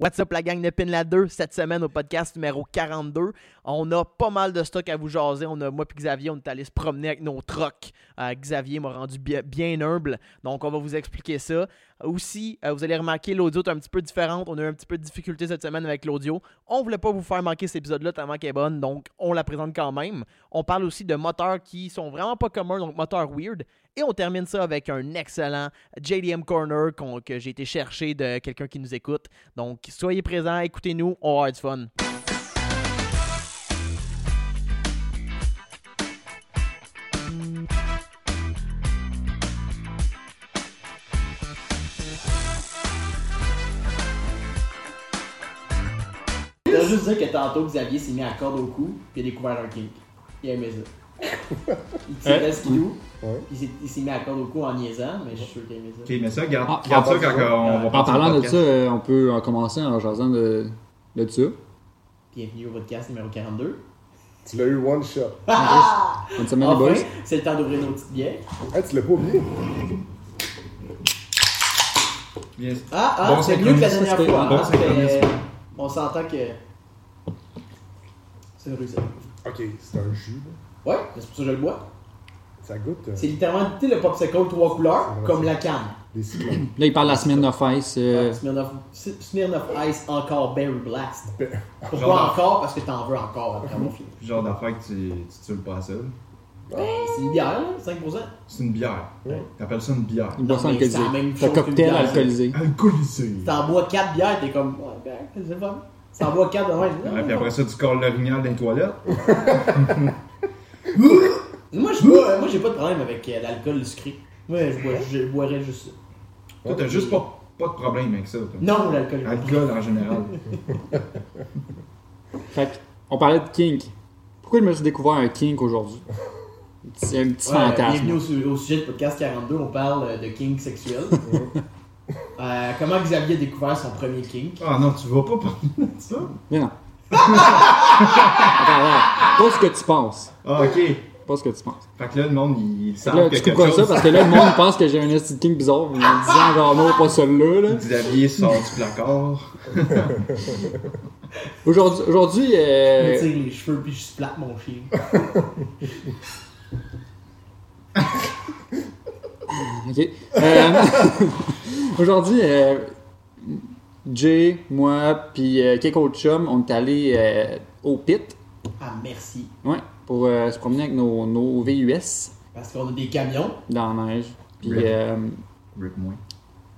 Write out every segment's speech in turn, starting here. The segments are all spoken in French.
What's up la gang de Pin 2 cette semaine au podcast numéro 42. On a pas mal de stock à vous jaser. On a moi et Xavier, on est allé se promener avec nos trocs. Euh, Xavier m'a rendu bien, humble, donc on va vous expliquer ça. Aussi, euh, vous allez remarquer l'audio est un petit peu différente. On a eu un petit peu de difficulté cette semaine avec l'audio. On voulait pas vous faire manquer cet épisode-là tellement qu'elle est bonne, donc on la présente quand même. On parle aussi de moteurs qui sont vraiment pas communs, donc moteurs weird. Et on termine ça avec un excellent JDM Corner que j'ai été chercher de quelqu'un qui nous écoute. Donc, soyez présents, écoutez-nous, on va avoir du fun. Je veux juste dire que tantôt, Xavier s'est mis à corde au cou, il a découvert un kink. Il a aimé ça. Il tirait ce qu'il Ouais. puis il s'est mis à corde au cou en niaisant, mais je suis sûr qu'il a aimé ça. Ok, mais ça, garde, Ah, garde en ça parlant- quand on va En partir parlant le de ça, euh, on peut en commencer en jasant de, de ça. Bienvenue au podcast numéro 42. Tu l'as eu one shot. Bonne semaine, les boys. Enfin, c'est le temps d'ouvrir nos petites bières. Ah, tu l'as pas oublié? Bien. Ah, ah, Bon c'est mieux que la dernière fois. bon hein, synchronisme. on s'entend que. C'est réussi. Ok, c'est un jus. là. Ouais, c'est pour ça que je le bois. Ça goûte euh, C'est littéralement tu sais, le popsicle trois couleurs, comme la canne. des. Là, il parle de la semaine of Ice. euh, Smirnoff, Smirnoff Ice encore Berry Blast. Pourquoi Genre- encore? Parce que t'en veux encore après. Genre d'affaire que tu, tu tues pas seul. Ben, c'est une bière, là, 5%. C'est une bière. Ouais. T'appelles ça une bière. une boisson alcoolisée. c'est la même C'est un cocktail alcoolisé. Alcoolisé. T'en bois 4 bières, t'es comme. Ouais, ben, c'est pas. T'en bois 4 de même. Ouais, puis après ça, tu colles l'orignal dans les toilettes. Moi, je bois, moi, j'ai pas de problème avec euh, l'alcool sucré. Moi, je, bois, je boirais juste ça. Toi, t'as juste pas, pas de problème avec ça. toi. Non, l'alcool. Alcool en général. Fait que, on parlait de kink. Pourquoi je me suis découvert un kink aujourd'hui? C'est un petit Ouais, fantasme. bienvenue au, su- au sujet du podcast 42, on parle euh, de kink sexuel. Euh, comment Xavier a découvert son premier kink? Ah non, tu vas pas parler de ça. Mais non. Attends, attends. Pas ce que tu penses. Ah, ok. Pas ce que tu penses. Fait que là, le monde, il, il là, que tu couperas ça parce que là, le monde pense que j'ai un esti de kink bizarre en me disant genre non, pas celui-là. Là. Xavier sort du placard. Aujourd'hui, aujourd'hui Je euh, me tire les cheveux puis je splatte mon chien. Ok. Euh, Aujourd'hui, euh, Jay, moi, puis euh, quelques autres chums, on est allés euh, au pit, Ah, merci. ouais, pour euh, se promener avec nos, nos VUS Parce qu'on a des camions. dans la neige. Puis Ouais. euh, Rip-moi.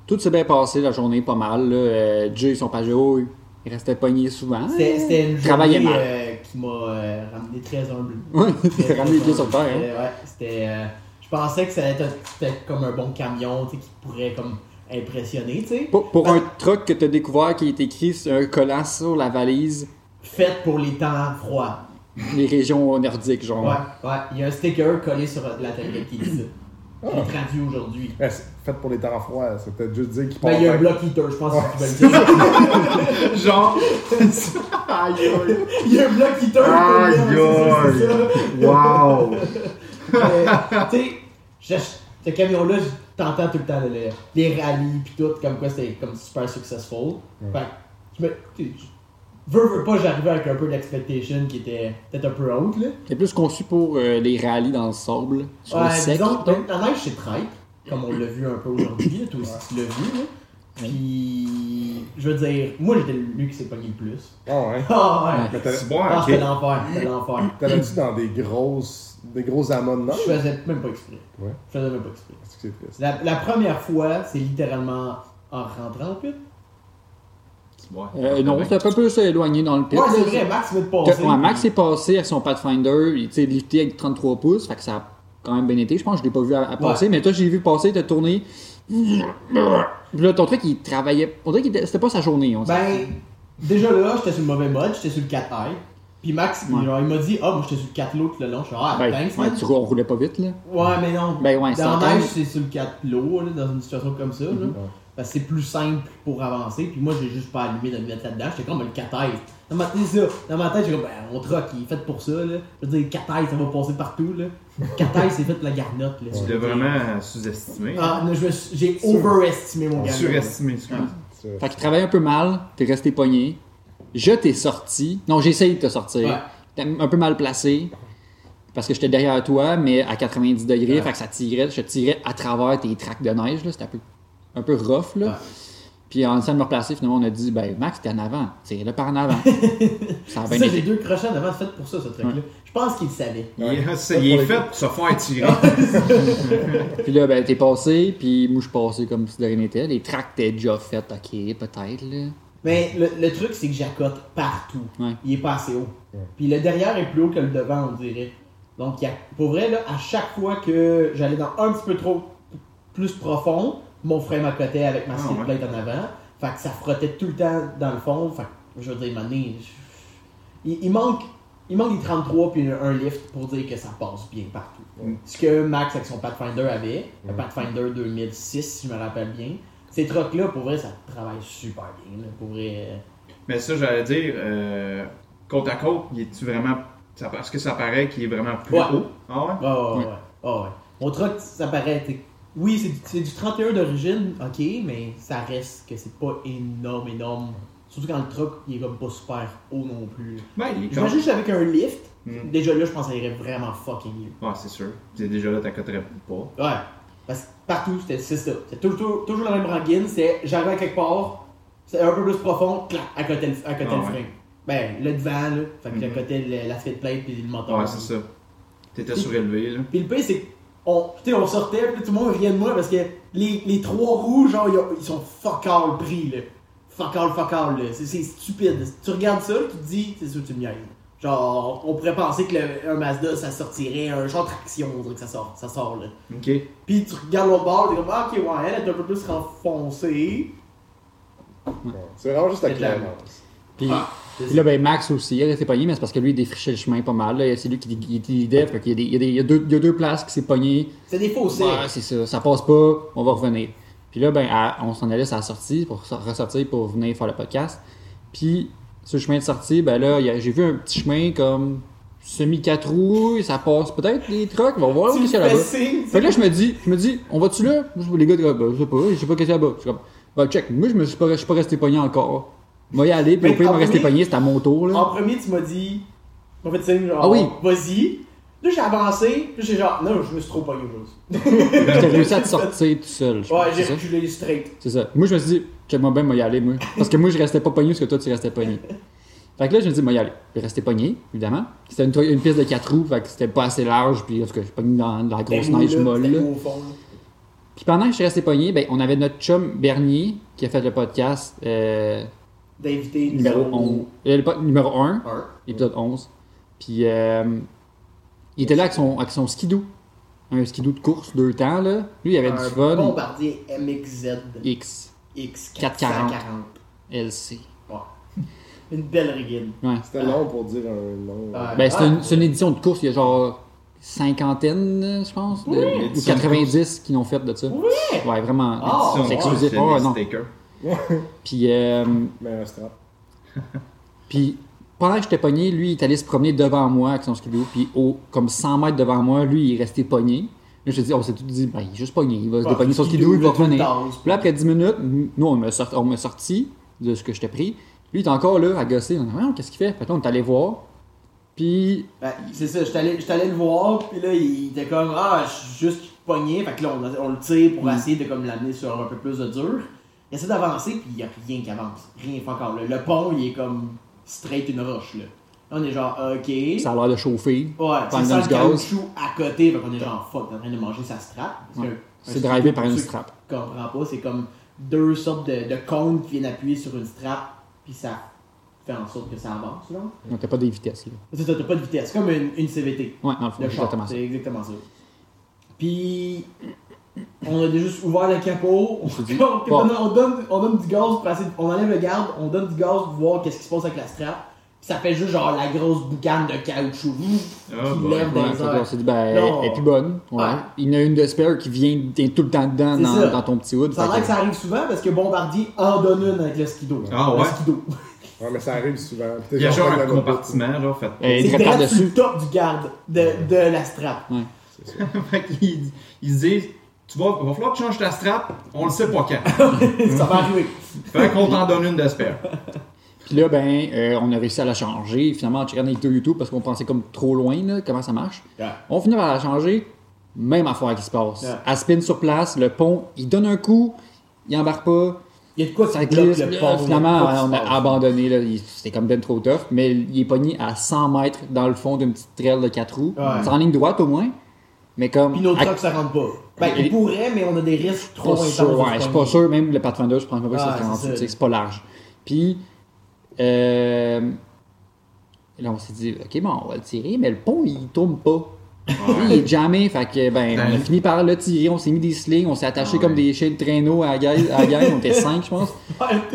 tout s'est bien passé la journée, pas mal. Là. Euh, Jay, son Pajot, il restait pogné souvent. C'était une journée euh, qui m'a euh, ramené très humble. Ouais, ramené les pieds sur terre. Hein. Ouais, c'était. euh, je pensais que ça allait être c'était comme un bon camion, tu sais, qui pourrait comme impressionner, tu sais. Pour, pour Ben- un truck que tu as découvert qui est écrit sur un collant sur la valise, Fait pour les temps froids. les régions nordiques, genre. Ouais, ouais. Il y a un sticker collé sur la tablette qui dit ça. Je l'ai traduit aujourd'hui. eh, c'est fait pour les temps froids, c'est peut-être juste dire qu'il Ben, il y a un block heater, je pense que tu vas le dire. Genre. Aïe. Il y a un block heater. Aïe, c'est ça, c'est ça. Wow. Tu sais, ce camion-là, t'entends tout le temps le- les rallyes pis tout, comme quoi c'était comme super successful. Fait que, je me. Veux, veux pas, j'arrivais avec un peu d'expectation qui était peut-être un peu haute, là. C'est plus conçu pour euh, les rallyes dans le sable, sur le Ouais, sec. disons, là. la neige c'est traite, comme on l'a vu un peu aujourd'hui, toi aussi tu l'as vu, là. Puis, je veux dire, moi j'étais lui qui s'est pogné le plus. Ah ouais? Ah ouais! Mais t'allais- C'est bon, Ah, c'était l'enfer, c'était l'enfer. t'allais-tu dans des grosses, des gros amas de Je faisais même pas exprès. Ouais. Je faisais même pas exprès. Est-ce que c'est triste? La, la première fois, c'est littéralement en rentrant au pit. Ouais. Euh, non, c'est un peu plus éloigné dans le pit. Ouais, c'est vrai, Max veut passer. ouais, Max est passé avec son Pathfinder, il s'est lifté avec 33 pouces, fait que ça a quand même bien été. Je pense que je l'ai pas vu à, à passer, mais toi, j'ai vu passer, t'as tourné. Puis là, ton truc, il travaillait. On dirait que c'était pas sa journée. On. Ben, déjà là, j'étais sur le mauvais mode, j'étais sur le 4 high. Puis Max, il- genre, il m'a dit, ah, moi j'étais sur le 4 low tout le long. Je suis ah, Ben, thanks, ouais, man. tu rou- on roulait pas vite, là. Ouais, mais non. Ben ouais, c'est Dans la neige, c'est sur le 4 low, là, dans une situation comme ça. Là. Parce que c'est plus simple pour avancer. Puis moi, j'ai juste pas allumé de me mettre là-dedans. J'étais comme le 4 high. Dans ma tête, ça. Dans ma tête, j'ai comme, ben, mon truck, il est fait pour ça, là. Je veux dire, 4 high, ça va passer partout, là. 4 high, c'est fait pour la garnotte, là. Tu l'as vraiment sous-estimé. Ah, non, j'ai overestimé mon gars. Surestimé, excuse. C'est- Fait qu'il travaille un peu mal, t'es resté pogné. Je t'ai sorti. Non, j'ai essayé de te sortir. Ouais. T'es un peu mal placé. Parce que j'étais derrière toi, mais à 90 degrés, Ouais. fait que ça tirait, je tirais à travers tes tracks de neige, là. C'était un peu, un peu rough, là. Ouais. Puis en essayant de me replacer, finalement, on a dit, ben, Max, t'es en avant. Tire-le par en avant. ça a bien ça, les été. deux crochets en avant, c'est fait pour ça, ce truc-là. Je pense qu'il le savait. Il est, Ouais. c'est- il est fait pour se faire tirer. Puis là, ben, t'es passé, puis moi, je suis passé comme si de rien n'était. Les tracks t'es déjà fait, ok, peut-être, là. Mais le, le truc, c'est que j'accote partout. Ouais. Il est pas assez haut. Puis le derrière est plus haut que le devant, on dirait. Donc, il y a, pour vrai, là, à chaque fois que j'allais dans un petit peu trop plus profond, mon frère m'accotait avec ma Ah, ouais. plate en avant. Fait que ça frottait tout le temps dans le fond. Fait que, je veux dire, maintenant, je- il, il manque. Il manque des 33 puis un lift pour dire que ça passe bien partout. Mm. Ce que Max avec son Pathfinder avait, le Mm. Pathfinder 2006 si je me rappelle bien. Ces trucks-là, pour vrai, ça travaille super bien. là. Pour vrai. Mais ça, j'allais dire, euh, côte à côte, il est-tu vraiment. Parce que ça paraît qu'il est vraiment plus Ouais. haut? Ah ouais? Ah ouais. Ah ouais. Mon truck, ça paraît. Oui, c'est du- c'est du 31 d'origine, ok, mais ça reste que c'est pas énorme, énorme. Surtout quand le truck, il est comme pas super haut non plus. Ben, Je juste avec un lift, Mm. déjà là, je pense que ça irait vraiment fucking mieux. Ouais, c'est sûr. C'est déjà là, t'accoterais pas. Ouais. Parce que partout, c'était c'est ça. C'est toujours, toujours la même rengaine, c'est j'arrive à quelque part, c'est un peu plus profond, clac, à côté le, à côté Ah le ouais. frein. Ben, le devant, là, fait que Mhm. à côté le- la plate puis le moteur. Ouais, c'est ça. T'étais surélevé, là. Puis le pire, c'est sais, on sortait, puis tout le monde riait de moi parce que les, les trois roues, genre, ils, ont- ils sont fuck all pris, là. Fuck all, fuck all, là. C'est stupide. Tu regardes ça, tu te dis, c'est sûr que tu me. Genre, on pourrait penser que le- un Mazda, ça sortirait, un genre de traction, on dirait que ça sort, ça sort, là. Ok. Puis tu regardes l'autre bord, t'es comme, ah, ok, ouais, elle est un peu plus renfoncée. Ouais. C'est vraiment juste la clémence. Puis, Ah, puis là, ben, Max aussi, il a resté pogné, mais c'est parce que lui, il défrichait le chemin pas mal. là. C'est lui qui, qui lidait, fait qu'il y a des- il y y a deux- il y a deux places qui s'est pogné. C'est des fossés. Ouais, c'est ça. Ça passe pas, on va revenir. Puis là, ben, à- on s'en allait à la sortie pour so- ressortir pour venir faire le podcast. Puis, ce chemin de sortie, ben là, j'ai vu un petit chemin comme semi-quatre roues, et ça passe peut-être des trucks, on va voir qu'est-ce qu'il y a là-bas. Fait que là, je me dis, je me dis, on va-tu là? Les gars, disent, ben, je sais pas, je sais pas qu'est-ce qu'il y a là-bas. Je suis comme, ben, check, moi, je me suis pas, je suis pas resté pogné encore. Moi, y aller, puis au pire, en me rester pogné, c'est à mon tour, là. En premier, tu m'as dit, on fait signe, genre, Ah oui. vas-y. Là, j'ai avancé, puis j'ai genre, non, je me suis trop pogné aujourd'hui. J'ai réussi à te sortir tout seul, je Ouais, j'ai reculé straight. C'est ça. Moi, je me suis dit, check-moi bien, moi y aller, moi. Parce que moi, je restais pas pogné parce que toi, tu restais pogné. Fait que là, je me dis, moi y aller. Puis rester pogné, évidemment. C'était une, une piste de 4 roues, fait que c'était pas assez large, puis en tout cas, je suis pogné dans, dans la grosse neige molle, là. mou au fond. là. Puis pendant que je suis resté pogné, ben, on avait notre chum Bernier qui a fait le podcast euh, D'invité numéro 11. Euh, le numéro 1, Un. épisode 11. Puis euh, il était là avec son, avec son skidoo. Un skidoo de course, deux temps, là. Lui, il avait du Un fun. Bombardier MXZ X, X 440. 440. LC. Ouais. Une belle rigide. Ouais. C'était long pour dire un nom. Ben, c'est Ah. une, c'est une édition de course, il y a genre cinquantaine, je pense, de- ou Édition de 90 qui l'ont fait de ça. Oui! Ouais, vraiment. Ah, c'est ouais. exclusif. C'est des non. Puis, euh, Mais un strap. puis pendant que j'étais pogné, lui, il est allé se promener devant moi avec son skidoo, puis au, comme 100 mètres devant moi, lui, il est resté pogné. Là, je dit, on s'est tout dit, ben, il est juste pogné, il va se dépogner son skidoo, skidoo, il va revenir. Puis là, après 10 minutes, nous, on m'a sorti, de ce que j'étais pris. Lui, il est encore là, à gosser. On a dit, Voyons, qu'est-ce qu'il fait? Là, on est allé voir. Puis, Ben, c'est ça, j'étais allé, allé le voir, puis là, il était comme, ah, je suis juste pogné, fait que là, on, on le tire pour Mm. essayer de comme l'amener sur un peu plus de dur. Il essaie d'avancer, puis il n'y a rien qui avance. Rien pas encore. là. Le pont, il est comme straight une roche, là. Là, on est genre, ok. ça a l'air de chauffer. Ouais, sens du le caoutchouc à côté, fait qu'on est genre, fuck, t'es en train de manger sa strap. C'est drivé par une strap. comprends pas, c'est comme deux sortes de, de cônes qui viennent appuyer sur une strap, puis ça fait en sorte que ça avance, là. On n'était pas des vitesses, là. C'est ça, t'as pas de vitesse, c'est comme une, une CVT. Ouais, dans le fond, c'est exactement ça. c'est exactement ça. Puis, on a juste ouvert le capot, on, s'est dit, on, bon. donne, on, donne, on donne du gaz pour passer, on enlève le garde, on donne du gaz pour voir qu'est-ce qui se passe avec la strap. Ça fait juste genre la grosse boucane de caoutchouc Ah, qui bon. lève dans Ouais, les ben, Non. elle est plus bonne. Ouais. Ouais. Il y en a une de spare qui vient, tout le temps dedans C'est dans, ça. dans ton petit hood. Ça a l'air que- ça arrive souvent parce que Bombardier en donne une avec le skido. Ah Le ouais? skido. Ouais, mais ça arrive souvent. Il y a genre un compartiment, là, fait. C'est sur par-dessus. le top du garde de, de la strap. fait qu'ils ils se disent tu vas, va falloir que tu changes ta strap, on le sait pas quand. ça va arriver. Fait qu'on t'en donne une d'espère. Puis là, ben, euh, on a réussi à la changer. Finalement, on checkait des vidéos YouTube parce qu'on pensait comme trop loin, là, comment ça marche. On finit par la changer. Même affaire qui se passe. Ouais. Elle spin sur place, le pont, il donne un coup, il embarque pas, Il y a de quoi ça glisse. le pont. là, finalement, quoi on a abandonné. C'était comme ben trop tough. Mais il est pogné à 100 mètres dans le fond d'une petite trail de 4 roues. Ouais. C'est en ligne droite au moins. Mais comme. Puis notre à- truck, ça rentre pas. Ben, Et- il pourrait, mais on a des risques trop pas intenses. ouais, je suis pas sûr, même le Pathfinder, je pense pas que Ah, ça c'est c'est pas large. Puis, euh, là, on s'est dit, ok, bon, on va le tirer, mais le pont, il tourne pas. Il est jamais, fait que, ben, on a fini par le tirer, on s'est mis des slings, on s'est attaché Ah comme des chiens de traîneau à la à gueule, on était 5, je pense,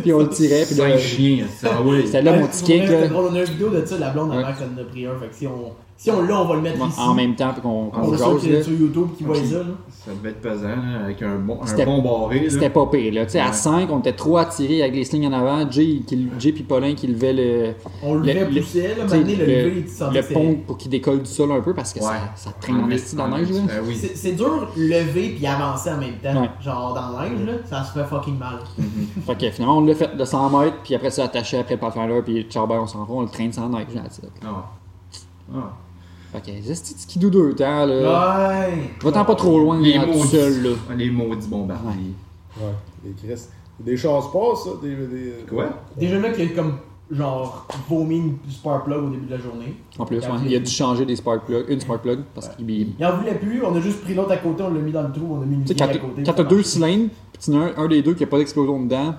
puis on le tirait, puis là, Cinq chiens, ça, oui. c'était là Ouais, mon drôle, On a une vidéo de ça, la blonde à Ouais. Max en a pris un. Fait que si on, si on l'a, on va le mettre ici. en même temps, puis qu'on qu'on On est sûr jase, qu'il y là. a sur YouTube qui voit ça. Là. Ça devait être pesant, là, avec un bon, un C'était- bon barré. là. C'était pas pire, là, tu sais, à Ouais. 5, on était trop attirés avec les slings en avant, Jay, qui, Jay puis Paulin qui levaient le, On le Le- levait, le- poussait. Là, tu sais, maintenant, le lever, tu que c'est- pont pour qu'il décolle du sol un peu parce que Ouais. ça, ça traîne en esti dans la neige. Là. Oui. C'est c'est dur lever puis avancer en même temps. Ouais. Genre dans la neige, là, ça se fait fucking mal. Fait que finalement, on l'a fait de 100 mètres, puis après ça, attaché après le Pathfinder, puis ciao, ben, on s'en va, on le traîne sans neige. Là, it. Ah. Ah. Fait que, c'est ce petit skidoo deux temps, là. Ouais. Va-t'en pas trop loin, Les là, tout maudits. seul, là. Les maudits bombardiers. Ouais, les Chris. Des chances pas, ça. Des, des... Quoi? Déjà là qu'il y a comme genre vomi une spark plug au début de la journée. En plus, ouais, il a dû changer des spark plugs, une spark plug, parce qu'il tu Il en voulait plus, on a juste pris l'autre à côté, on l'a mis dans le trou, on a mis une à t'as- côté. quand t'as deux cylindres, pis t'en as un, un des deux qui a pas d'explosion dedans,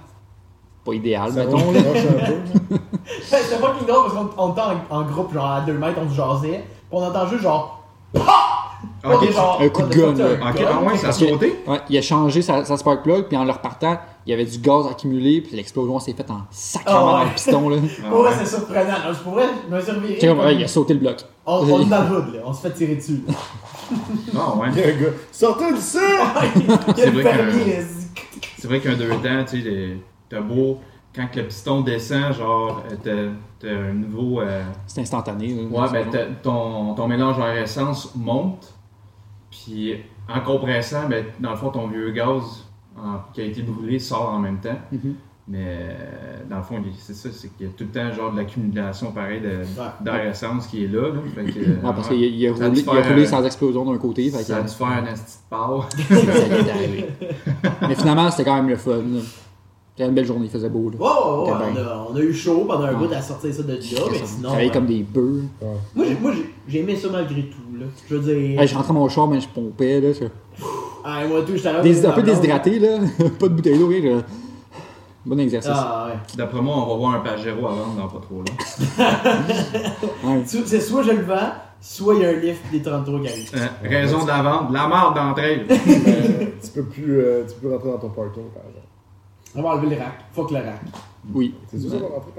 pas idéal, Ça mettons, là. C'était pas drôle parce qu'on on était en, en groupe, genre à 2 mètres, on se jasait. On entend juste genre. Ok, genre, un coup de gun, un là. Ok, gun. ah ouais, ça a sauté? Ouais, il a changé sa, sa spark plug, puis en le repartant, il y avait du gaz accumulé, puis l'explosion s'est faite en sacrement Ah ouais. dans le piston, là. Ah ouais. c'est surprenant. Non, je pourrais me servir. Ouais, il a sauté le bloc. On, on est dans le hood, là. On se fait tirer dessus. Ah ouais. Il y a un gars. Sortez d'ici! Il y a C'est le vrai là. Qu'un deux temps, tu sais, t'as beau, quand le piston descend, genre, euh, t'as- un nouveau. euh, C'est instantané. là. Ouais, ben ton, ton mélange air-essence monte, puis en compressant, ben, dans le fond, ton vieux gaz en- qui a été brûlé sort en même temps. Mhm. Mais euh, dans le fond, c'est ça, c'est qu'il y a tout le temps genre de l'accumulation pareil de- Ouais. d'air-essence qui est là. là. Fait que, Ouais, parce qu'il a, il a roulé, dû il a faire, roulé sans explosion d'un côté. Fait ça a dû faire un de part. ça lui est arrivé. Mais finalement, c'était quand même le fun. là. C'était une belle journée, il faisait beau. Là. Ouais, on, a, on a eu chaud pendant un bout à sortir ça de là, mais sinon. Ouais. comme des bœufs. Moi, j'ai- moi, j'ai- j'ai aimé ça malgré tout, là. Je veux dire. Hey, je rentrais dans mon char, mais je pompais. Là, je- Ah, moi, tout, j'étais Des- un peu déshydraté, là. pas de bouteille d'eau, rien. Bon exercice. Ah, ouais. D'après moi, on va voir un Pajero à vendre dans pas trop long. C'est soit je le vends, soit il y a un lift des 33 qui arrive. Euh, raison de la vente, de la marde d'entre elles. Euh, tu peux plus euh, tu peux rentrer dans ton parking, par exemple. On va enlever le rack. Fuck le rack. Oui. C'est sûr ça va rentrer?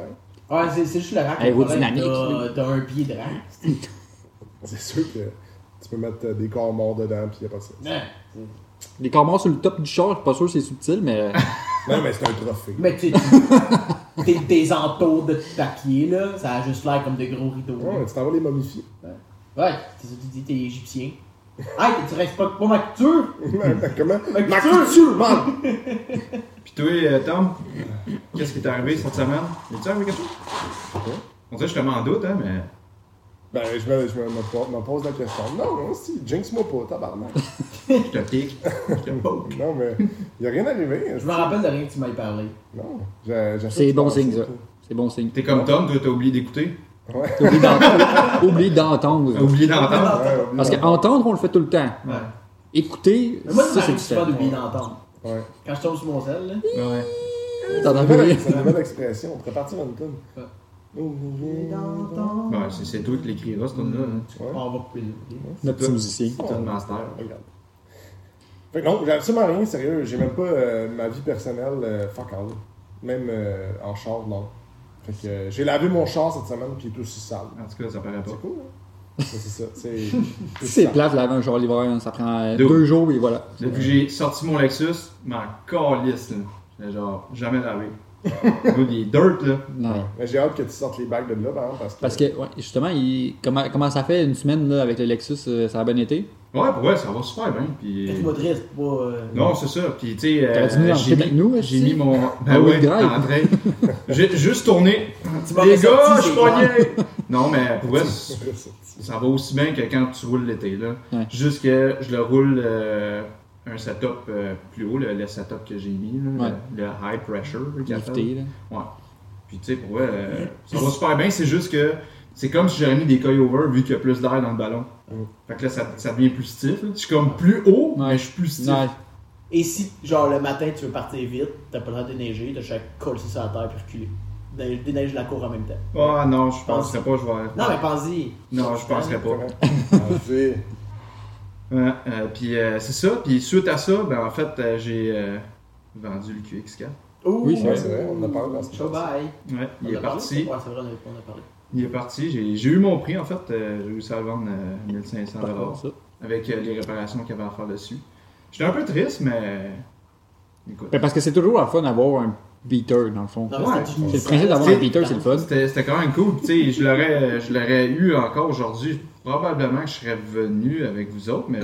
Ouais, c'est c'est juste le rack. Aérodynamique. T'as t'as un pied de rack. C'est sûr que tu peux mettre euh, des corps morts dedans, puis y a pas ça. Ouais. Les corps morts sur le top du char, je suis pas sûr que c'est subtil, mais. Non, mais c'est un trophée. Mais tu sais, tes, tes entours de papier, là, ça a juste l'air comme de gros rideaux. Ouais, tu t'en vas les momifier. Ouais, c'est ça que tu dis, t'es égyptien. Hey, tu restes pas pour ma culture? Comment? Ma culture, man! Puis toi, euh, Tom, qu'est-ce qui t'est arrivé cette semaine? Es-tu arrivé quelque chose? On dirait que je te mets en doute, hein, mais. Ben, je me, je me, me po- me pose la question. Non, non, si, jinx-moi pas, tabarnak. Je te pique. Je te poke. Non, mais y a rien arrivé. Je me rappelle de rien que tu m'aies parlé. Non, C'est bon signe, ça. C'est bon signe. T'es comme Tom, toi, t'as oublié d'écouter. Ouais. T'as oublié d'entendre. oublié d'entendre. T'as oublié d'entendre. Ouais, oublie Parce qu'entendre, on le fait tout le temps. Ouais. Écouter, Mais moi, ça c'est différent. d'oublier d'entendre. Ouais. Quand je tombe sur mon sel, là. Ouais. C'est une une nouvelle expression. On pourrait partir une tonne. Ouais. Ouais, c'est- c'est toi qui l'écriras, ce tune-là. hein. On va couper le Notre petit musicien. C'est un master. Regarde. Fait que non, j'ai absolument rien, sérieux. J'ai même pas euh, ma vie personnelle, euh, fuck all. Même euh, en char, non. Fait que euh, j'ai lavé mon char cette semaine, puis il est aussi sale. En tout cas, ça paraît pas. C'est cool, hein? C'est c'est ça. C'est C'est plate, laver un char l'hiver, ça prend Deux. deux jours et voilà. Depuis que j'ai sorti mon Lexus, ma calisse, là. Genre, jamais lavé. Il est dirt, là. Ouais. Mais j'ai hâte que tu sortes les bagues de là, par exemple, parce que. Parce que, ouais, justement, il- comment, comment ça fait une semaine là, avec le Lexus, euh, ça a bien été? Ouais, pour vrai, ça va super bien. Puis... Fais-moi triste, pas. euh, Non, c'est ça. Puis, tu sais, euh, en j'ai mis, nous, j'ai aussi. mis mon. Ah Ben oui, ouais, drive. en train. J'ai juste tourné. Les gars, je pogné. Non, mais pour vrai, ça va aussi bien que quand tu roules l'été. là. Ouais. Juste que je le roule euh, un setup euh, plus haut, le, le setup que j'ai mis, là, Ouais. le, le high pressure. Lifté, là. Ouais. Puis tu sais, pour vrai, euh, ça va super bien. C'est juste que c'est comme si j'aurais mis des coil-over vu qu'il y a plus d'air dans le ballon. Fait que là, ça, ça devient plus stiff. là. Je suis comme plus haut, Ouais. mais je suis plus stiff. Ouais. Et si, genre, le matin, tu veux partir vite, t'as pas le temps de déneiger, t'as chaque coller sur la terre puis reculer. Dé- Déneige la cour en même temps. Ah non, je penserais pas, je vais. Non, mais pense-y. Non, je penserais pas. Vas-y. Ouais, euh, puis euh, c'est ça. Puis suite à ça, ben en fait, euh, j'ai euh, vendu le QX4. Ouh, Oui, c'est Ouais, c'est vrai, on en a parlé dans ce Ciao, bye. Ouais, il On est a parlé? parti. Ouais, c'est vrai, on a, on a parlé. Il est parti. J'ai eu mon prix en fait. euh, j'ai réussi à le vendre euh, 1500 Ça. avec euh, les réparations qu'il y avait à faire dessus. J'étais un peu triste, mais. Écoute. Ben, parce que c'est toujours la fun d'avoir un beater, dans le fond. Ouais, c'est- le principe d'avoir un beater, c'est le fun. C'était quand même cool. Tu sais, je l'aurais je l'aurais eu encore aujourd'hui. Probablement que je serais venu avec vous autres, mais.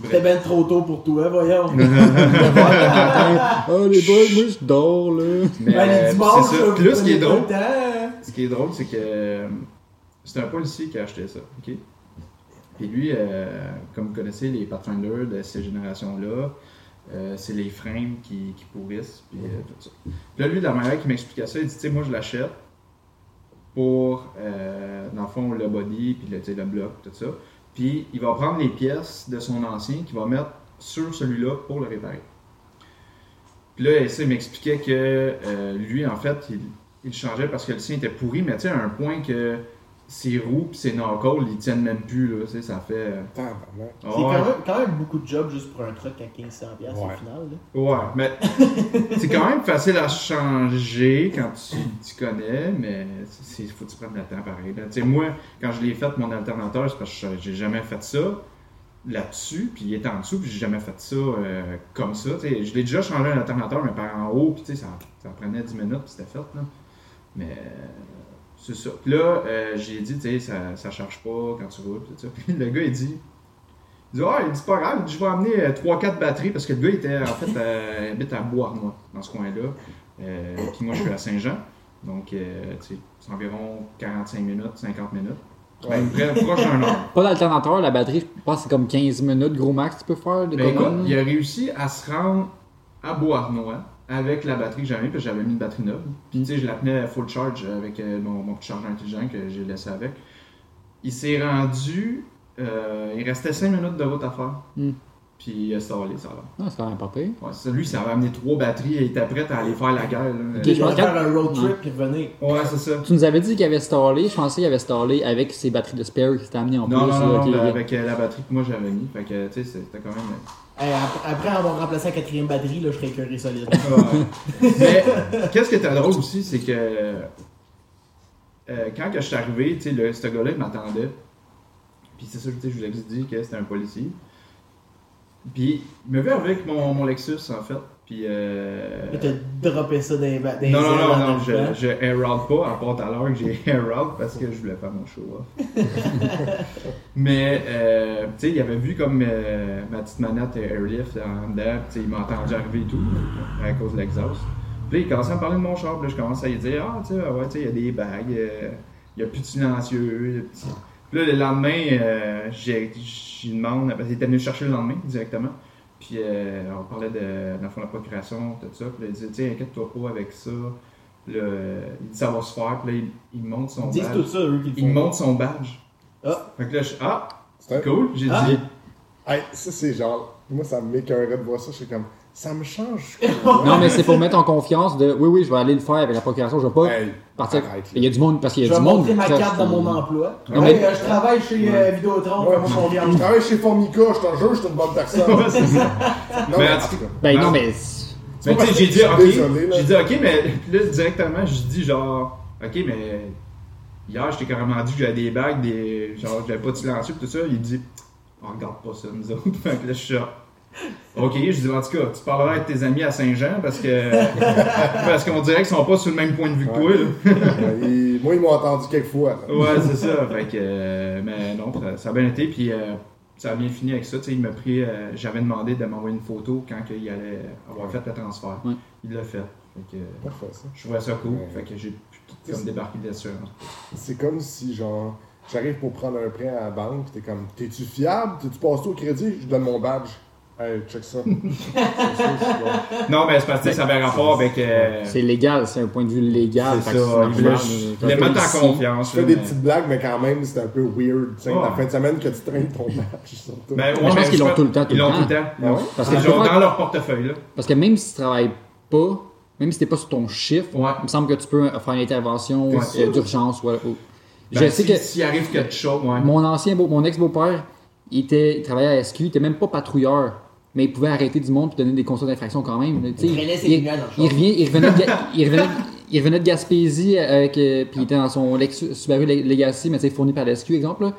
C'était ben trop tôt pour toi, voyons. Ah, les boys, moi, je dors, là. mais Ben, les euh, dimanches, c'est ça. ce qui est drôle, le qui est drôle, c'est que euh, c'est un policier qui a acheté ça, ok? Puis lui, euh, comme vous connaissez les Pathfinder de ces générations-là, euh, c'est les frames qui, pourrissent, puis tout ça. Là, lui, la manière qu'il m'expliquait ça, il dit, tu sais, moi, je l'achète pour, dans le fond, le body, puis le, le bloc, tout ça. Puis il va prendre les pièces de son ancien qu'il va mettre sur celui-là pour le réparer. Puis là, il m'expliquait que lui, en fait, il, il changeait parce que le sien était pourri, mais tu sais, à un point que ses roues et ses knuckles, ils tiennent même plus, là, tu sais, ça fait... euh, ah C'est quand même, quand même beaucoup de jobs juste pour un truck à 1500$ piastres au final. Là. Ouais, mais c'est quand même facile à changer quand tu, tu connais, mais il faut que tu prennes le temps pareil. là. Tu sais, moi, quand je l'ai fait, mon alternateur, c'est parce que j'ai jamais fait ça là-dessus, puis il est en dessous, puis j'ai jamais fait ça euh, comme ça. Tu sais, je l'ai déjà changé un alternateur, mais par en haut, puis tu sais, ça, ça prenait 10 minutes, puis c'était fait. Là. Mais euh, c'est ça. Puis là, euh, j'ai dit, tu sais, ça, ça charge pas quand tu roules, puis tout ça. Puis le gars, il dit, il dit, ah, il dit, c'est pas grave, je vais amener 3-4 batteries parce que le gars était, en fait, euh, il habite à Bois-Arnois, dans ce coin-là. Euh, puis moi, je suis à Saint-Jean. Donc, euh, tu sais, c'est environ 45 minutes, 50 minutes. Près, proche d'un heure. Pas d'alternateur, la batterie, je pense que c'est comme 15 minutes, gros max, tu peux faire Ben, écoute, il a réussi à se rendre à Bois-Arnois avec la batterie que j'avais mis, parce que j'avais mis une batterie neuve. Puis, tu sais, je la tenais full charge avec euh, mon, mon petit chargeur intelligent que j'ai laissé avec. Il s'est rendu, euh, il restait 5 minutes de route à faire. Hmm. Puis, il a installé ça là. Ah, c'est quand même pas pire. Ouais, c'est ça. Lui, ça avait amené trois batteries et il était prêt à aller faire la guerre. là. Ok, Je vais faire un road trip puis revenir. Ouais, c'est ça. Tu nous avais dit qu'il avait installé, je pensais qu'il avait installé avec ses batteries de spare qui s'étaient amenées en Non, plus. non, non, là, non, avec euh, la batterie que moi j'avais mis. Fait que, tu sais, c'était quand même. Après avoir remplacé la quatrième batterie, là, je serais écœuré solide. Mais qu'est-ce qui était drôle aussi, c'est que euh, quand je suis arrivé, le- ce gars-là, m'attendait. Puis c'est ça, je vous ai dit que c'était un policier. Puis il me vu avec mon, mon Lexus, en fait. Puis. Euh... T'as droppé ça dans les dans Non, non, non, non, je, je out pas, à part tout à l'heure que j'ai out parce que je voulais faire mon show off. Mais, euh, tu sais, il avait vu comme euh, ma petite manette airlift en dedans, tu sais, il m'a entendu arriver et tout, à cause de l'exhaust. Puis là, il commençait à me parler de mon char, puis là, je commençais à lui dire, ah, tu sais, ouais, tu sais, il y a des bagues, euh, il y a plus de silencieux. Puis là, le lendemain, j'ai, j'y demande, parce qu'il était venu chercher le lendemain directement. Puis euh, on parlait de, dans le fond, de la procuration, tout ça. Puis là, il dit, tu sais, inquiète-toi pas avec ça. Puis là, euh, il dit, ça va se faire. Puis là, il, il me montre son Ils disent badge. tout ça, eux, le Il font. montre son badge. Ah. Fait que là, je ah, C'est un- cool. J'ai Ah. dit, Hey, ça, c'est genre. Moi, ça me m'écœurait de voir ça. Je suis comme. Ça me change. Non, mais c'est pour mettre en confiance de oui, oui, je vais aller le faire avec la procuration, je vais pas Hey, partir. Il y a du monde, parce qu'il y Je a vais du monde. montrer ma très- carte dans mon emploi. Non, mais- euh, je travaille chez euh, Vidéotron, Ouais, fais-moi je travaille chez Formica, je te jure, je suis une bonne personne. Ouais, c'est ça. Non, Mais en tout cas. Ben non, mais. Mais tu sais, j'ai dit, Je ok. J'ai dit, ok, mais là, directement, j'ai dit, genre, ok, mais hier, je t'ai carrément dit que j'avais des bagues, des, genre, j'avais pas de silencieux, pis tout ça. Il dit, on regarde pas ça, nous autres. fait que là, je suis genre, ok, je dis, en tout cas, tu parleras avec tes amis à Saint-Jean parce que, parce qu'on dirait qu'ils sont pas sur le même point de vue que toi, là. Moi, ils m'ont entendu quelques fois. là. Ouais, c'est ça. Fait que, euh, mais non, ça- ça a bien été. Puis, euh, ça a bien fini avec ça. Tu sais, il m'a pris, euh, j'avais demandé de m'envoyer une photo quand il allait avoir fait le transfert. Ouais. Il l'a fait. Fait que, Parfait, ça. je trouvais ça cool. Ouais. Fait que j'ai pu tout comme débarqué de l'assurance. C'est comme si, genre, j'arrive pour prendre un prêt à la banque, t'es comme, t'es-tu fiable? T'es-tu passé au crédit? Je donne mon badge. Hey, check ça. Non, mais c'est parce que ça avait rapport avec. euh, C'est légal, c'est un point de vue légal. C'est ça. mettre ici- en confiance. Je fais des petites blagues, mais quand même, c'est un peu weird. Tu sais, la fin de semaine que tu traînes ton surtout. Ben, ouais, je pense qu'ils l'ont tout le temps, tout Ils l'ont tout le temps. Ah ouais? Parce fois- dans leur portefeuille. Là. parce que même si tu travailles pas, même si t'es pas sur ton chiffre, Ouais. il me semble que tu peux faire une intervention euh, d'urgence. Ou- Ben, je sais si- que S'il arrive quelque chose, ouais. mon ancien beau, mon ex-beau-père, il, était, il travaillait à SQ, il était même pas patrouilleur, mais il pouvait arrêter du monde et donner des constats d'infraction quand même. Tu sais, Il il, revient, il revenait de, il revenait, il revenait de Gaspésie avec, euh, puis il était dans son Lexus, Subaru Leg- Legacy, mais fourni par la SQ, exemple.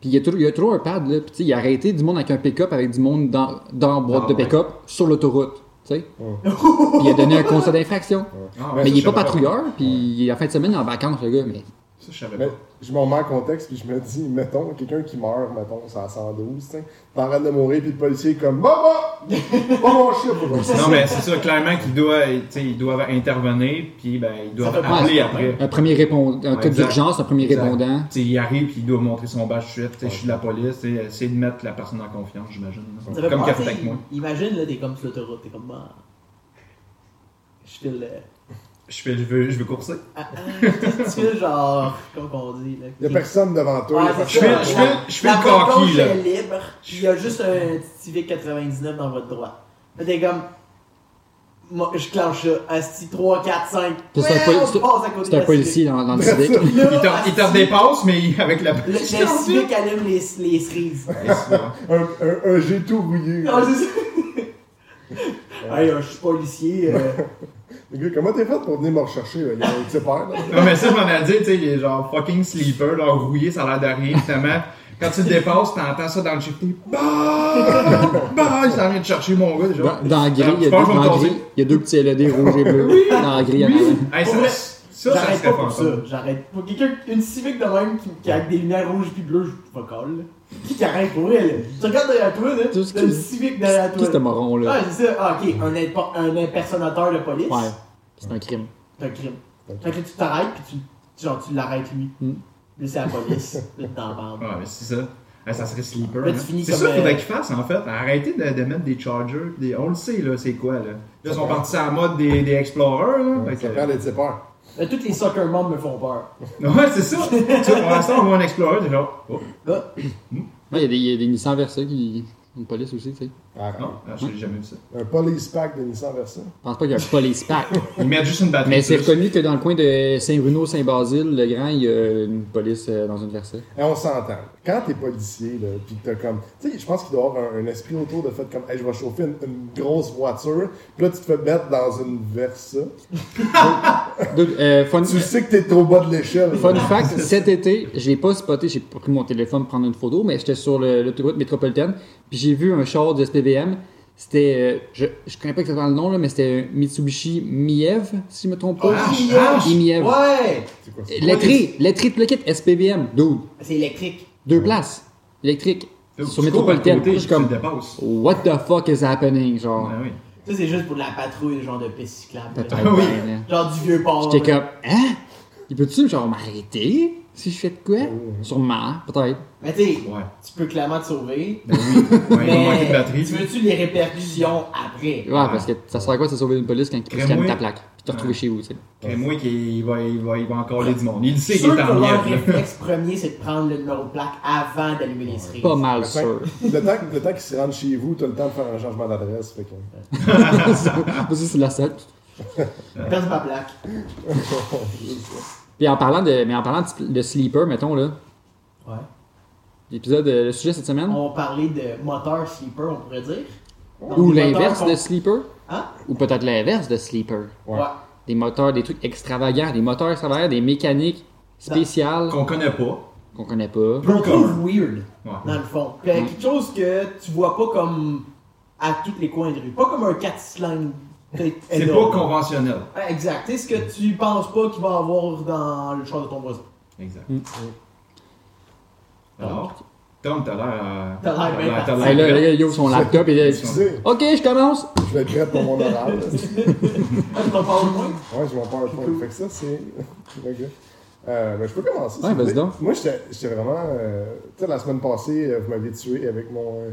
Puis il y a il a toujours un pad, là. Puis il a arrêté du monde avec un pick-up, avec du monde dans, dans la boîte Ah, de ouais. pick-up, sur l'autoroute. Tu sais. Ouais. Puis il a donné un constat d'infraction. Ah, mais ça, il est je pas patrouilleur, puis en fin de semaine, il est en vacances, le gars. Mais Ça, je savais Mais pas. je me remets en contexte, puis je me dis, mettons, quelqu'un qui meurt, mettons, c'est à 112, tu sais, t'arrêtes de mourir, puis le policier est comme, bah, bah, pas mon chiffre. Non, mais c'est ça, clairement qu'ils doivent, ils doivent intervenir, puis ben, ils doivent appeler après. un premier répondant, un Ouais, cas d'urgence, un premier Exact. répondant. Tu sais, il arrive, puis il doit montrer son badge de suite. Je suis de la police, tu sais, essayer de mettre la personne en confiance, j'imagine. Comme qu'il a fait penser, avec moi. Imagine, là, t'es comme sur l'autoroute, t'es comme, bah. Je file. Je, fais, je, veux, je veux courser. ah, ah, tu files genre. Comment qu'on dit, là. Y'a personne devant toi. Ouais, a Je personne fais, je devant toi. fais, je fais La le coquille, là. est libre, il y a juste un petit Civic 99 dans votre droite. Là, t'es comme. Moi, je clenche ça. Asti 3, 4, 5. C'est Ouais, un on un policier dans, dans le civic. Là, Il te, il redépasse, mais avec la Le, le Civic allume les, les cerises. Ça. Un, un, un jet tout rouillé. Ah, c'est ça. Hey, je suis policier. euh, Le gars, comment t'es fait pour venir me rechercher, là? Il y a un petit père, là. Non, mais ça, je m'en ai dit, tu sais, il est genre fucking sleeper, là, rouillé, ça a l'air de rien, finalement. Quand tu le dépasses, t'entends ça dans le shifty. Bah! Bah! Il s'en vient de chercher mon gars, déjà. Dans, dans la grille, il y, a deux, dans grille, il y a deux petits LED rouges et bleus. Dans la grille. Hey, ça, J'arrête pas pour ça. J'arrête. Pour quelqu'un, une Civic de même qui, qui a des lumières rouges puis bleues, je pas colle. Qui qui arrête pour elle? là? Tu regardes derrière toi, là. Tout qui- une Civic derrière Qui toi. c'est ce marron-là? Ah, c'est ça. Ah, ok. Un, un impersonateur de police. Ouais, c'est un crime. C'est un crime. Fait que tu t'arrêtes puis tu, genre, tu l'arrêtes lui. Mm. Là, c'est la police. Là, tu t'en parles. Ouais, mais c'est ça. Ouais, ça serait sleeper. Là, hein. C'est ça qu'il faudrait euh, qu'il fasse, en fait. Arrêtez de, de mettre des chargers. Des... On le sait, là, c'est quoi, là. Là, ils sont partis en mode des, des Explorers, là. Ouais, Ça que- prend des tipeurs. Là, toutes les soccer moms me font peur. Ouais, c'est ça. tu pour l'instant, on voit un Explorer, genre. Oh, Là, Ouais, il y a des, il y a des Nissan Versa qui. Une police aussi, tu sais. Arrête. non, ah, je l'ai jamais vu ça. Un police pack de Nissan Versa? Je pense pas qu'il y a un police pack. Ils mettent juste une batterie. Mais c'est reconnu que dans le coin de Saint-Bruno, Saint-Basile, le Grand, il y a une police euh, dans une Versa. Et on s'entend. Quand t'es policier, là, pis que t'as comme. Tu sais, je pense qu'il doit y avoir un, un esprit autour de fait comme, hey, je vais chauffer une, une grosse voiture, pis là, tu te fais mettre dans une Versa. Euh, fun, Tu sais que t'es au bas de l'échelle. fun fact, cet été, j'ai pas spoté, j'ai pris mon téléphone pour prendre une photo, mais j'étais sur le- l'autoroute métropolitaine, puis j'ai vu un char de SPVM. C'était, euh, je, je connais pas exactement le nom, là, mais c'était un Mitsubishi Miev, si je me trompe pas. Ah, Ah, Et Miev. Ouais! C'est quoi ça? Lettré, lettré de le kit, SPVM, dude. C'est électrique. Deux places, électrique, sur cours à métropolitaine. côté, Je suis tu comme, dépasses. what the fuck is happening, genre? Ah oui. Ça, c'est juste pour de la patrouille, genre de piste cyclable. là. Peut-être Ah oui. là. Genre du vieux port. J'étais là. comme, hein? Il peut-tu, genre, m'arrêter? Si je fais de quoi? Sûrement, peut-être. Mais tu sais, Ouais. tu peux clairement te sauver. Ben oui. Ouais, il va manquer de mais batterie. tu veux-tu les répercussions après? Ouais, parce que ça sert à quoi de se sauver d'une police quand tu Crée-moi. scannes ta plaque? Puis te retrouver chez vous, tu sais. Et moi, qu'il va, il va, il va encore aller du monde. Il le sait qu'il est en là. réflexe premier, c'est de prendre le numéro de plaque avant d'allumer les cerises. Pas mal sûr. Le temps, le temps qu'ils se rendent chez vous, t'as le temps de faire un changement d'adresse. Fait que... ça, c'est la seule. Perds ma plaque. Puis en parlant de, mais en parlant de, de sleeper, mettons, là, Ouais. l'épisode, euh, le sujet cette semaine, On va parler de moteur sleeper, on pourrait dire. Donc, ou l'inverse de sleeper, Hein? ou peut-être l'inverse de sleeper? qu'on- Ouais. Ouais. Des moteurs, des trucs extravagants, des moteurs extravagants, des mécaniques spéciales Qu'on connaît pas. qu'on connaît pas. On trouve weird, Ouais. dans le fond. Puis, euh, quelque chose que tu vois pas comme à tous les coins de rue. Pas comme un 4 cylindres. C'est pas conventionnel. Exact. C'est ce que tu penses pas qu'il va avoir dans le char de ton voisin. Exact. Mm. Alors, Tom, t'as l'air. euh, T'as l'air bien t'as Hey, là, gars, il ouvre son laptop et là, Excusez, Ok, je commence. je vais être prêt pour mon oral. Ah, tu t'en parles moins? Ouais, je m'en parle pas. Fait que ça, c'est. Ok. Euh, ben, je peux commencer. Ouais, vas-y donc. Moi, j'étais vraiment. euh, tu sais, la semaine passée, euh, vous m'avez tué avec mon. euh.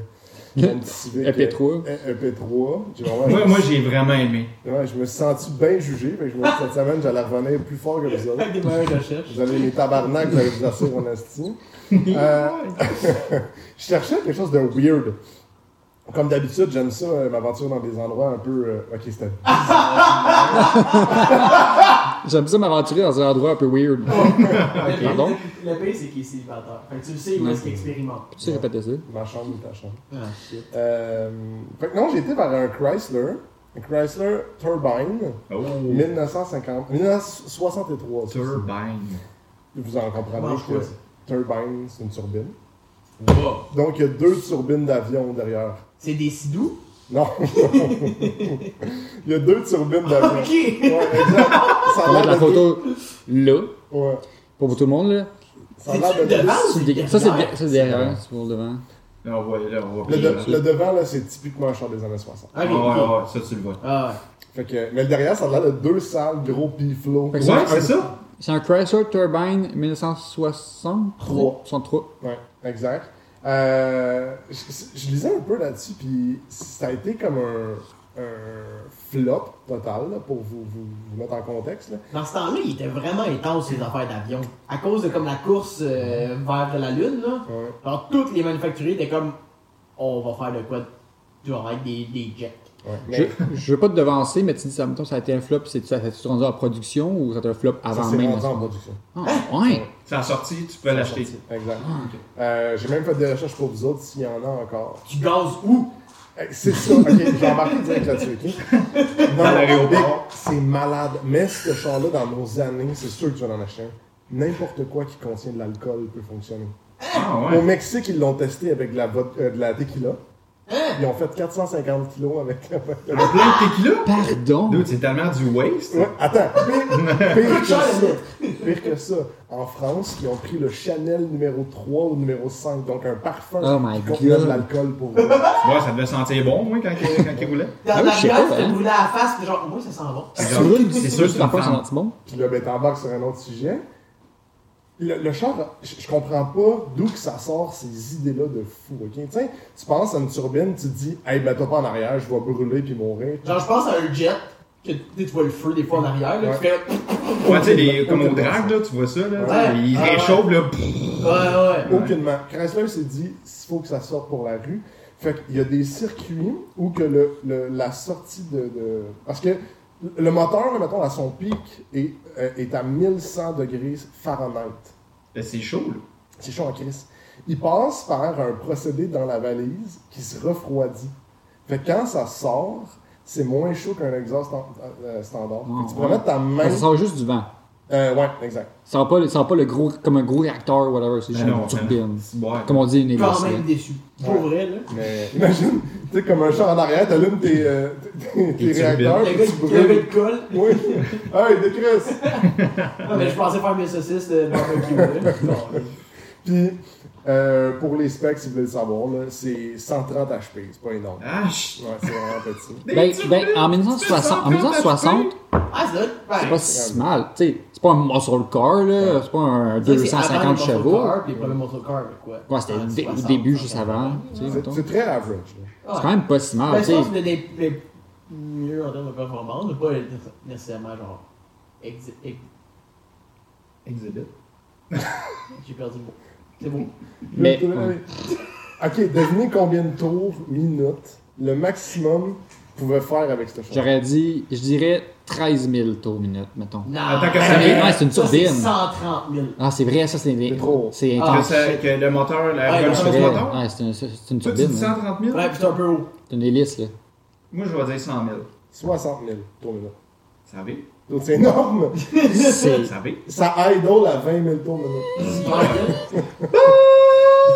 EP3. euh, EP3. J'ai vraiment. Moi, moi j'ai vraiment aimé. Ouais, je me suis senti bien jugé. Que je me suis dit, cette semaine, j'allais revenir plus fort que vous autres. Vous allez les tabarnak, vous allez vous assurer en esti. Euh, je cherchais quelque chose de weird. Comme d'habitude, j'aime ça, euh, m'aventurer dans des endroits un peu. euh, ok, c'était. J'aime ça m'aventurer dans un endroit un peu weird. Le Pardon? pire, le pire, c'est qu'il est célibataire. Fait que tu le sais où est-ce qu'il expérimente. Tu sais répéter ça? Ma chambre ou ta chambre. Ah, shit. Euh, fait que non, j'ai été vers un Chrysler. Un Chrysler Turbine. Oh, 1950, 1963. ça, Turbine. Vous en comprenez que turbine, c'est une turbine. Wow. Donc, il y a deux turbines d'avion derrière. C'est des sidous? Non. il y a deux turbines d'avion. Ok! Ouais, exact. Ça On va a la de deux- photo là, Ouais. pour tout le monde. là. Ça a l'air de devant Ça, c'est derrière? c'est derrière, c'est pour le devant. Là, on voit, là, on voit Le, de- le devant, là, c'est typiquement un char des années 60. Ok, Ah, ouais, ouais, ça, tu le vois. Ah ouais. Fait que, mais le derrière, ça a l'air de deux salles, gros piflots. Ouais, c'est ça. C'est un Chrysler Turbine 1960? Trois. 63. Ouais, exact. Euh, je, je lisais un peu là-dessus, puis ça a été comme un, un flop total, là, pour vous, vous, vous mettre en contexte. Là. Dans ce temps-là, il était vraiment intense, ces affaires d'avion. À cause de comme la course euh, vers la Lune, là. Ouais. Toutes les manufacturiers étaient comme, on va faire de quoi genre avec des, des jets. Ouais. Je, Mais je veux pas te devancer, mais tu dis ça, mettons, ça a été un flop, c'est ça s'est rendu en production ou ça a été un flop ça avant s'est même? rendu en production. Ah, ouais! C'est en sortie, tu peux l'acheter. Exact. Euh, J'ai même fait des recherches pour vous autres s'il y en a encore. Tu gazes où? Eh, C'est ça, ok, j'ai embarqué direct là-dessus, ok? Non, Dans l'aéroport. C'est malade. Mais ce char-là, dans nos années, c'est sûr que tu vas en acheter un. N'importe quoi qui contient de l'alcool peut fonctionner. Ah, Au. Mexique, ils l'ont testé avec de la, euh, de la tequila. Ils ont fait 450 kilos avec Un plein de tequila? Pardon! Dude, c'est tellement du waste. Ouais, attends, pire, pire que ça. Pire que ça. En France, ils ont pris le Chanel numéro 3 ou numéro 5, donc un parfum Oh my qui contenait de l'alcool pour eux. Ouais, ça devait sentir bon, moi, quand, il- quand il roulait. Dans Ah oui, la je sais gueule, pas, tu te hein. brûlais à la face, genre, moi ça sent bon. C'est sûr que femme. c'est bon. Puis là, ben, t'embarques sur un autre sujet. Le, le char, je, je comprends pas d'où que ça sort ces idées-là de fou, ok? Tu sais, tu penses à une turbine, tu te dis, hey, mets-toi pas en arrière, je vais brûler puis mourir. Genre, je pense à un jet, que tu vois le feu des fois en arrière, là, Ouais. tu fais. Ouais, tu sais, les- comme au drag, là, tu vois ça, là. Ouais. Il Ah, réchauffe, là. Ouais, ouais. Aucunement. Chrysler s'est dit, il faut que ça sorte pour la rue. Fait qu'il y a des circuits où que le, le- la sortie de, de- Parce que le moteur, mettons, à son pic, est, euh, est à 1100 degrés Fahrenheit. Ben, C'est chaud, là. C'est chaud en crise. Il passe par un procédé dans la valise qui se refroidit. Fait que quand ça sort, c'est moins chaud qu'un exhaust euh, standard. Tu peux ouais. mettre ta main. Ça sort juste du vent. Euh, ouais, exact. Ça sort pas, pas le gros, comme un gros réacteur, whatever, c'est juste Ben non, une turbine. bon. Comme on dit, une. Quand là. même déçu. Pour vrai, là. Mais imagine, tu sais, comme un char en arrière, t'allumes tes, euh, tes, tes Tes réacteurs. Le gars tu qui avait brûles. le col. Oui. Hey, décresse. Ah, mais je pensais faire mes saucisses de barbecue, là. Bon, Puis, euh, pour les specs, si vous voulez le savoir, là, c'est 130 HP. C'est pas énorme. Ah, Ouais, c'est vraiment petit. Ben, ben, en 1960, en 1960 Ah, c'est pas si mal. Tu sais, pas un muscle car, là. C'est pas un 250 chevaux. Puis les premiers muscle car, mais quoi? Ouais, c'était au dé- au 60, début, 60, juste avant. C'est très average. là. C'est quand même pas si mal, c'est des, des mieux en termes de performance, mais pas nécessairement genre. Exhibit. J'ai perdu le mot. C'est bon. Mais- Le- Ok, devinez combien de tours, minutes, le maximum pouvait faire avec ce char. J'aurais dit, je dirais 13 000 tours minute, mettons. Non, Attends que ça vienne. Ouais, c'est une turbine. 130 000. Ah, c'est vrai, ça, c'est C'est trop. C'est Ah, intense. que le moteur, la Ouais, du C'est moteur? Ouais, c'est une, c'est une Toi, tu turbine. dis hein. 130 000? Ouais, puis c'est un peu haut. C'est une hélice, là. Moi, je vais dire 100 000. 60 000 tours minutes. Ça va? Donc c'est énorme. C'est. Ça va? Ça idle à 20 000 tours minutes.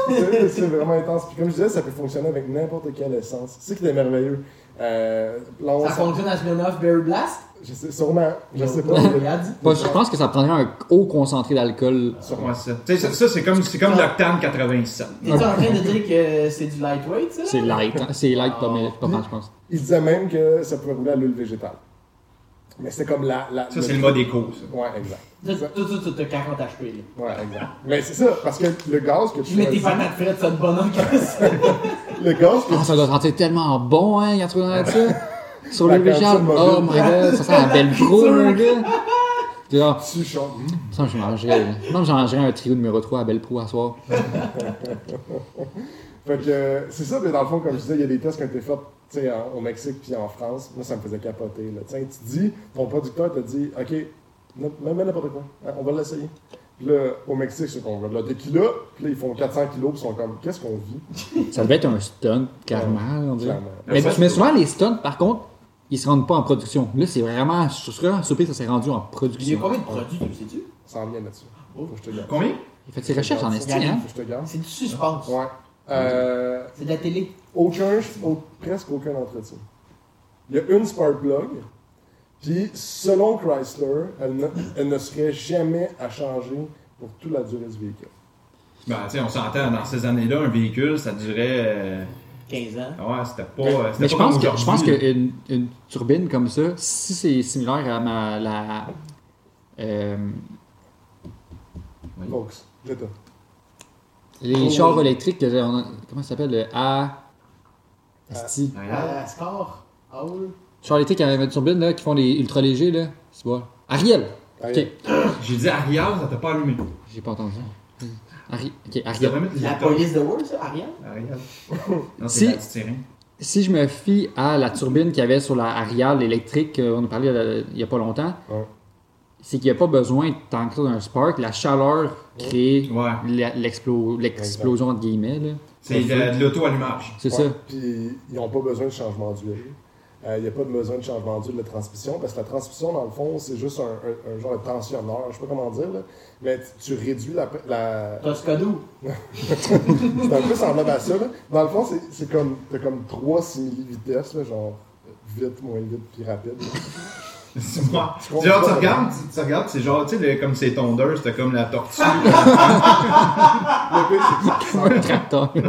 C'est c'est vraiment intense. Puis comme je disais, ça peut fonctionner avec n'importe quelle essence. C'est ça qui est merveilleux. Euh, là, on Ça fonctionne à Smirnoff Berry Blast? je sais, sûrement, je sais pas. Pas- je pense que ça prendrait un haut concentré d'alcool. Ouais, ça. Tu sais, ça, ça, c'est comme, c'est comme l'octane 87. T'es-tu en train de dire que c'est du lightweight, ça? C'est light. hein. C'est light, pas mal, je pense. Il disait même que ça pouvait rouler à l'huile végétale. Mais c'était comme la. la Ça, c'est le mode éco, ça. Ouais, exact. Tout, tout, tout, t'as 40 HP, là. Ouais, exact. Mais c'est ça, parce que le gaz que tu Tu mets tes patates frites, ça te bonhomme que ça. Le gaz que Ah, ça doit sentir tellement bon, hein, quand tu regardes ça. Sur le végétal. cantine Oh my god, ça sent la belle mon gars. T'es là, tu chantes. ça, je mangerais. Non, je mangerais un trio numéro 3 à belle pro à soir. Fait que euh, c'est ça, mais dans le fond, comme je disais, il y a des tests qui ont été faits tu sais, en- au Mexique puis en France. Moi, ça me faisait capoter. Là. Tu tu dis, ton producteur te dit, OK, même n'importe quoi, hein, on va l'essayer. Puis là, au Mexique, c'est qu'on va de la tequila, puis là, ils font 400 kilos, puis ils sont comme, qu'est-ce qu'on vit? Ça devait être un stunt, carrément, on dirait. Mais, Ça, mais souvent, les stunts, par contre, ils se rendent pas en production. Là, c'est vraiment. Je suis surpris que ça s'est rendu en Il y a production. combien de produits, tu sais-tu? Ça en vient là-dessus. Faut que je te garde. Combien? Il fait ses recherches en esti, hein? Faut que je te garde. C'est du suspense. Ouais. Euh, C'est de la télé. aucun, au- presque aucun entretien. Il y a une spark plug, puis selon Chrysler, elle ne, elle ne serait jamais à changer pour toute la durée du véhicule. Ben, tu sais, on s'entend, dans ces années-là, un véhicule, ça durait. euh, 15 ans. Ouais, c'était pas. euh, Mais je pas pense, comme que, je pense aujourd'hui. qu'une une turbine comme ça, si c'est similaire à ma, la. euh, Oui. Les Oh, chars oui. électriques, que on a- comment ça s'appelle Le A. Esti. Regarde. Ah, score. Ah oui. Chars électriques avec une turbine là, qui font les ultra légers, là. C'est bon. Ariel Ok, Ariel. J'ai dit Arial, ça t'a pas allumé. j'ai pas entendu. Ari... Ok, Tu devrais Ariel. La police de Word, ça, Ariane? Arial. Non, Si- c'est styrène. Si je me fie à la turbine qu'il y avait sur la Arial électrique, euh, on a parlé euh, il y a pas longtemps. C'est qu'il n'y a pas besoin tant que ça d'un spark. La chaleur crée Ouais. l'explosion, entre guillemets. là. C'est de, de l'auto-allumage. C'est Ouais. ça. Puis ils n'ont pas besoin de changement d'huile. Euh, Il n'y a pas de besoin de changement d'huile de transmission parce que la transmission, dans le fond, c'est juste un, un- un genre de tensionneur, je sais pas comment dire, là, mais tu, réduis la. la... Toscadou. c'est un peu semblable à ça. Là. Dans le fond, c'est- c'est comme. T'as comme trois simili-vitesses, genre vite, moins vite, puis rapide. Genre, tu regardes, tu, regardes, c'est genre, tu sais, comme c'est tondeur, c'était comme la tortue. Le c'est Un tracteur. Puis,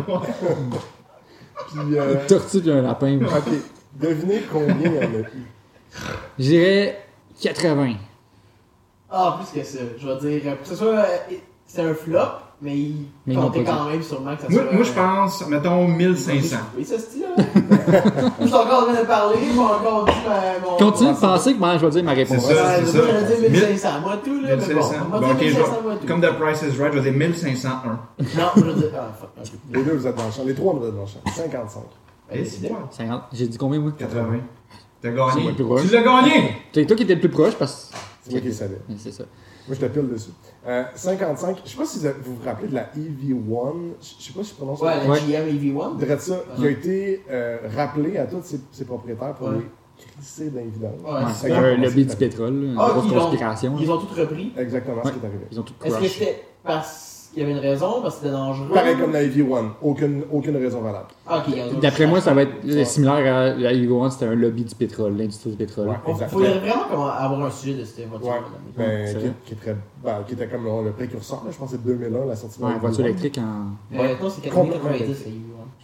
euh, Une tortue puis un lapin. ok, devinez combien il y en a eu. Je dirais 80. Ah, plus que ça. Je vais dire, euh, que ce soit. euh, C'est un flop, mais il Mais comptait quand même sûrement que ça moi, soit. moi, je euh, pense, mettons, 1500. Oui, ça, style là. Je suis encore en train de parler, je vais encore dire ma- mon. Continue de penser que moi, je vais dire ma réponse. C'est ça. Ouais, c'est moi, ça. j'aurais dit 1500, moi tout, là. mais 1500. Bon, on Bon, ok, dire je 1500, vais- moi tout. Comme The Price is Right, je vais dire 1501. Non, je veux dire. Ah, fuck. Les deux, vous êtes dans le champ. Les trois, vous êtes dans le champ. 55. Eh, c'est c'est bon. quoi? 50. J'ai dit combien, moi? 80. T'as gagné. Tu l'as gagné! C'est toi qui étais le plus proche parce C'est moi qui le savais. que. C'est ça. Moi, je te pile dessus. Euh, 55, je sais pas si vous vous rappelez de la EV1, je sais pas si je prononce Ouais, la Ouais. GM EV1. Dirais ça, qui a été euh, rappelé à tous ses, ses propriétaires pour Ouais. les crisser dans. Ouais, c'est un lobby du pétrole, une Ah, grosse ils conspiration. Ils ont tout repris. Exactement Ouais. ce qui est arrivé. Ils ont tout Est-ce que c'était parce qu'il y avait une raison, parce que c'était dangereux Pareil comme la EV1, aucune, aucune raison valable. Ah, ok. ils ont- D'après moi, ça va être Ouais. similaire à la Hugo One, c'était un lobby du pétrole, l'industrie du pétrole. Ouais, Il faudrait vraiment avoir un sujet de cette voiture. Ouais. Ben, c'est qui, est très, ben, qui était comme le, le précurseur, là, je pense que c'est 2001 la sortie de la voiture EV1. électrique en. Euh, non, c'est 90 la EV1.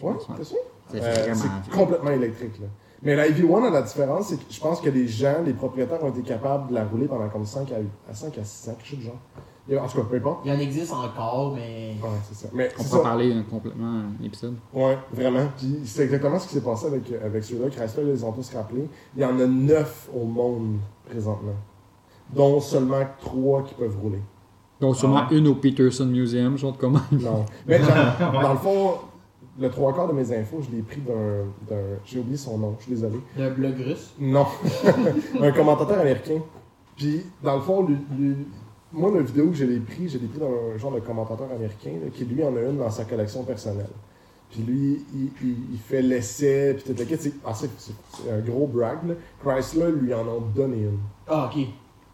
Ouais, Ouais. c'est sûr. Euh, complètement électrique. Là. Mais la EV1, la différence, c'est que je pense que les gens, les propriétaires ont été capables de la rouler pendant comme 5 à, à 5 à 6 ans, quelque chose du genre. Et en tout cas, peu importe. Il y en existe encore, mais. Ouais, c'est ça. Mais On peut en ça. parler euh, complètement un épisode. Ouais, vraiment. Puis c'est exactement ce qui s'est passé avec, euh, avec ceux-là. Chrysler, ils les ont tous rappelés. Il y en a 9 au monde présentement, dont seulement 3 qui peuvent rouler. Donc, sûrement Ah ouais. une au Peterson Museum, genre de comment. Non. Mais dans, dans le fond, le trois quarts de mes infos, je l'ai pris d'un. d'un- J'ai oublié son nom, je suis désolé. Le blog russe? Non. un commentateur américain. Puis, dans le fond, lui, lui- moi, la vidéo que je l'ai pris, je l'ai pris d'un genre de commentateur américain là, qui, lui, en a une dans sa collection personnelle. Puis lui, il, il- il fait l'essai, puis. C'est ah, c'est- c'est- c'est un gros brag. Là. Chrysler lui en ont donné une. Ah, ok.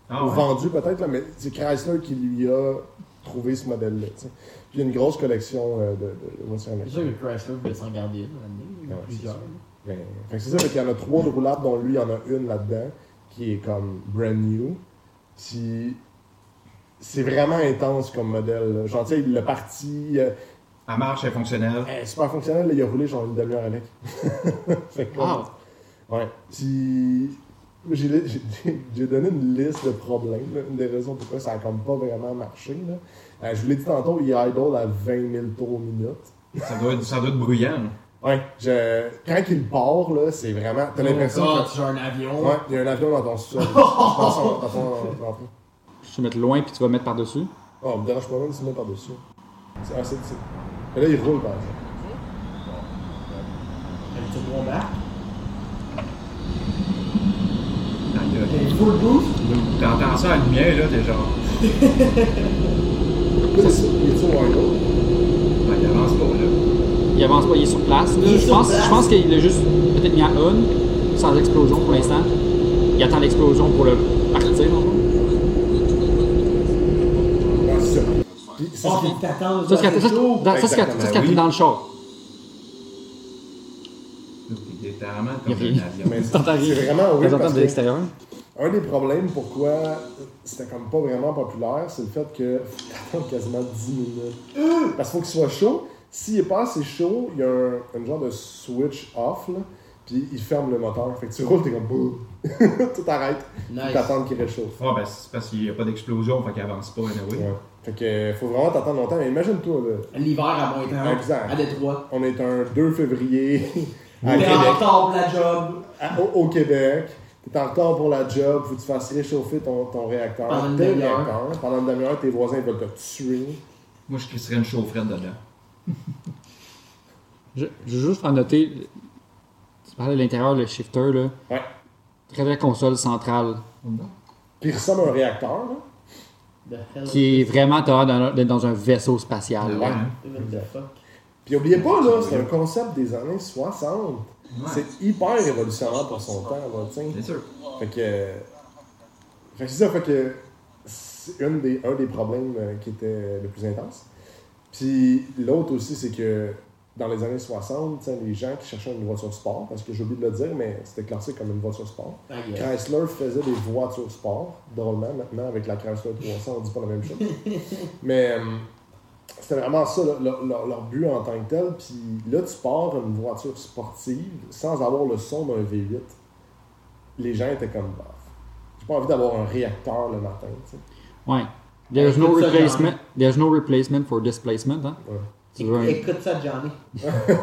Ah Ou ouais. vendu peut-être, là, mais c'est Chrysler qui lui a trouvé ce modèle-là. Puis il y a une grosse collection euh, de, voitures C'est américaines. sûr que Chrysler voulait s'en garder une. Ouais, Plusieurs. Fait que c'est ça, fait qu'il y en a trois de roulables, dont lui, il y en a une là-dedans, qui est comme brand new. Puis c'est vraiment intense comme modèle. là. Genre, tu sais, le parti, euh, Elle marche, elle est fonctionnelle. est super fonctionnel, là, il a roulé genre une demi-heure avec. fait que, Wow. Ouais. Puis j'ai j'ai- j'ai donné une liste de problèmes, là, une des raisons pourquoi ça a comme pas vraiment marché. Là. Euh, je vous l'ai dit tantôt, il idle à 20 000 tours minute. Ça doit être, ça doit être bruyant. Ouais, je, quand il part, là, c'est vraiment. T'as l'impression Oh, que. tu as un avion. Ouais, il y a un avion dans ton sol. dans son- dans ton- dans ton- Je te mettre loin puis tu vas mettre par-dessus? Oh, me dérange pas même de se mettre par-dessus. C'est ah, Mais là, il roule, par exemple. Aïe, aïe. Il full boost. T'entends ça à la lumière, là, t'es genre. Il est sur idle. Ben, il avance pas, là. Il avance pas, il est sur place. là. Il est je, sur pense, place. je pense qu'il a juste peut-être mis à on, sans explosion pour l'instant. Il attend l'explosion pour le partir. en fait. Ouais, c'est ça. Puis, c'est Oh, ce qui- puis t'attends. Ça, c'est quand- ça, c'est- dans- ça, c'est quand- ça, c'est quand t'es dans le char. Littéralement comme un avion. Mais c'est vraiment oui T'entends parce de que l'extérieur. un des problèmes pourquoi c'était comme pas vraiment populaire, c'est le fait que faut attendre quasiment 10 minutes. Parce qu'il faut qu'il soit chaud. S'il est pas assez chaud, il y a un, un genre de switch off, là, puis il ferme le moteur. Fait que tu roules, t'es comme boum. Tout arrête. Nice. Puis t'attends qu'il réchauffe. Ah, ben, c'est parce qu'il n'y a pas d'explosion, fait qu'il avance pas, anyway. Ouais. Fait que faut vraiment t'attendre longtemps. Mais imagine-toi, là, L'hiver à moins 30. Exact. À Détroit. on est un 2 février à T'es en retard pour la job. À- au, au Québec, tu es en retard pour la job, faut que tu fasses réchauffer ton, ton réacteur. Pendant une tes demi-heure. réacteurs. Pendant une demi-heure, tes voisins veulent te tuer. Moi, je crisserais une chaufferette dedans. Je, je veux juste faire noter, tu parlais de l'intérieur, le shifter, là. Ouais. Très vraie console centrale, Puis il ressemble à un réacteur. Là. Qui est vraiment dans- d'être dans un vaisseau spatial. Ouais. Puis oubliez pas, là, c'est un concept des années 60. Ouais. C'est hyper révolutionnaire pour son temps. Là, tu sais. Bien sûr. fait que. Fait que c'est ça, fait que c'est une des, un des problèmes euh, qui était le plus intense. Puis l'autre aussi, c'est que dans les années 60, tu sais, les gens qui cherchaient une voiture sport, parce que j'ai oublié de le dire, mais c'était classé comme une voiture sport. Ah, yeah. Chrysler faisait des voitures sport, drôlement, maintenant avec la Chrysler 300, on dit pas la même chose. Mais euh, c'était vraiment ça, leur, leur- leur but en tant que tel. Puis là, tu pars une voiture sportive sans avoir le son d'un V8. Les gens étaient comme, bah, j'ai pas envie d'avoir un réacteur le matin, tu sais. Ouais. There's no replacement. There's no replacement for displacement. Hein? Ouais. Écoute ça, Johnny.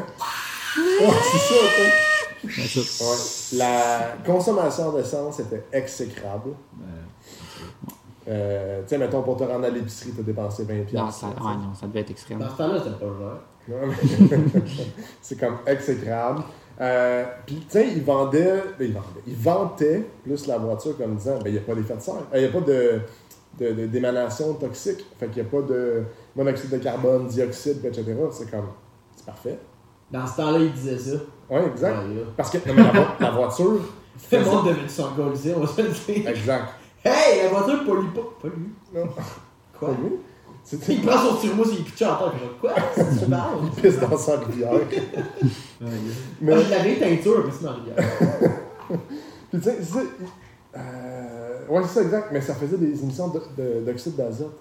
Ouais, c'est ça. Ouais. La consommation d'essence était exécrable. Euh, tu sais, mettons, pour te rendre à l'épicerie, t'as dépensé 20$. Non, ça, ouais, non, ça devait être extrême. Dans ce temps-là, c'était pas mais- c'est comme exécrable. Euh, Puis, tu sais, ils vendaient, ils vendaient, ils vantaient plus la voiture comme disant, ben, il n'y a pas d'effet de serre, il n'y a pas de, de- de- d'émanation toxique, fait qu'il n'y a pas de monoxyde de carbone, dioxyde, etc. C'est comme, c'est parfait. Dans ce temps-là, il disait ça. Ouais, exact. Ouais. Parce que non, mais la, vo- la voiture. Tout le monde devait on va se le dire. Exact. Hey, la voiture pollue pas. Pollue? Non. Quoi? C'était Il prend son thermos, il pitch en terre. Quoi? Tu parles? une piste dans sa rivière. Mais, Moi, je l'avais teinture, mais c'est dans la rivière. puis, tu sais, il- euh, ouais, c'est ça, exact. Mais ça faisait des émissions de- de- d'oxyde d'azote,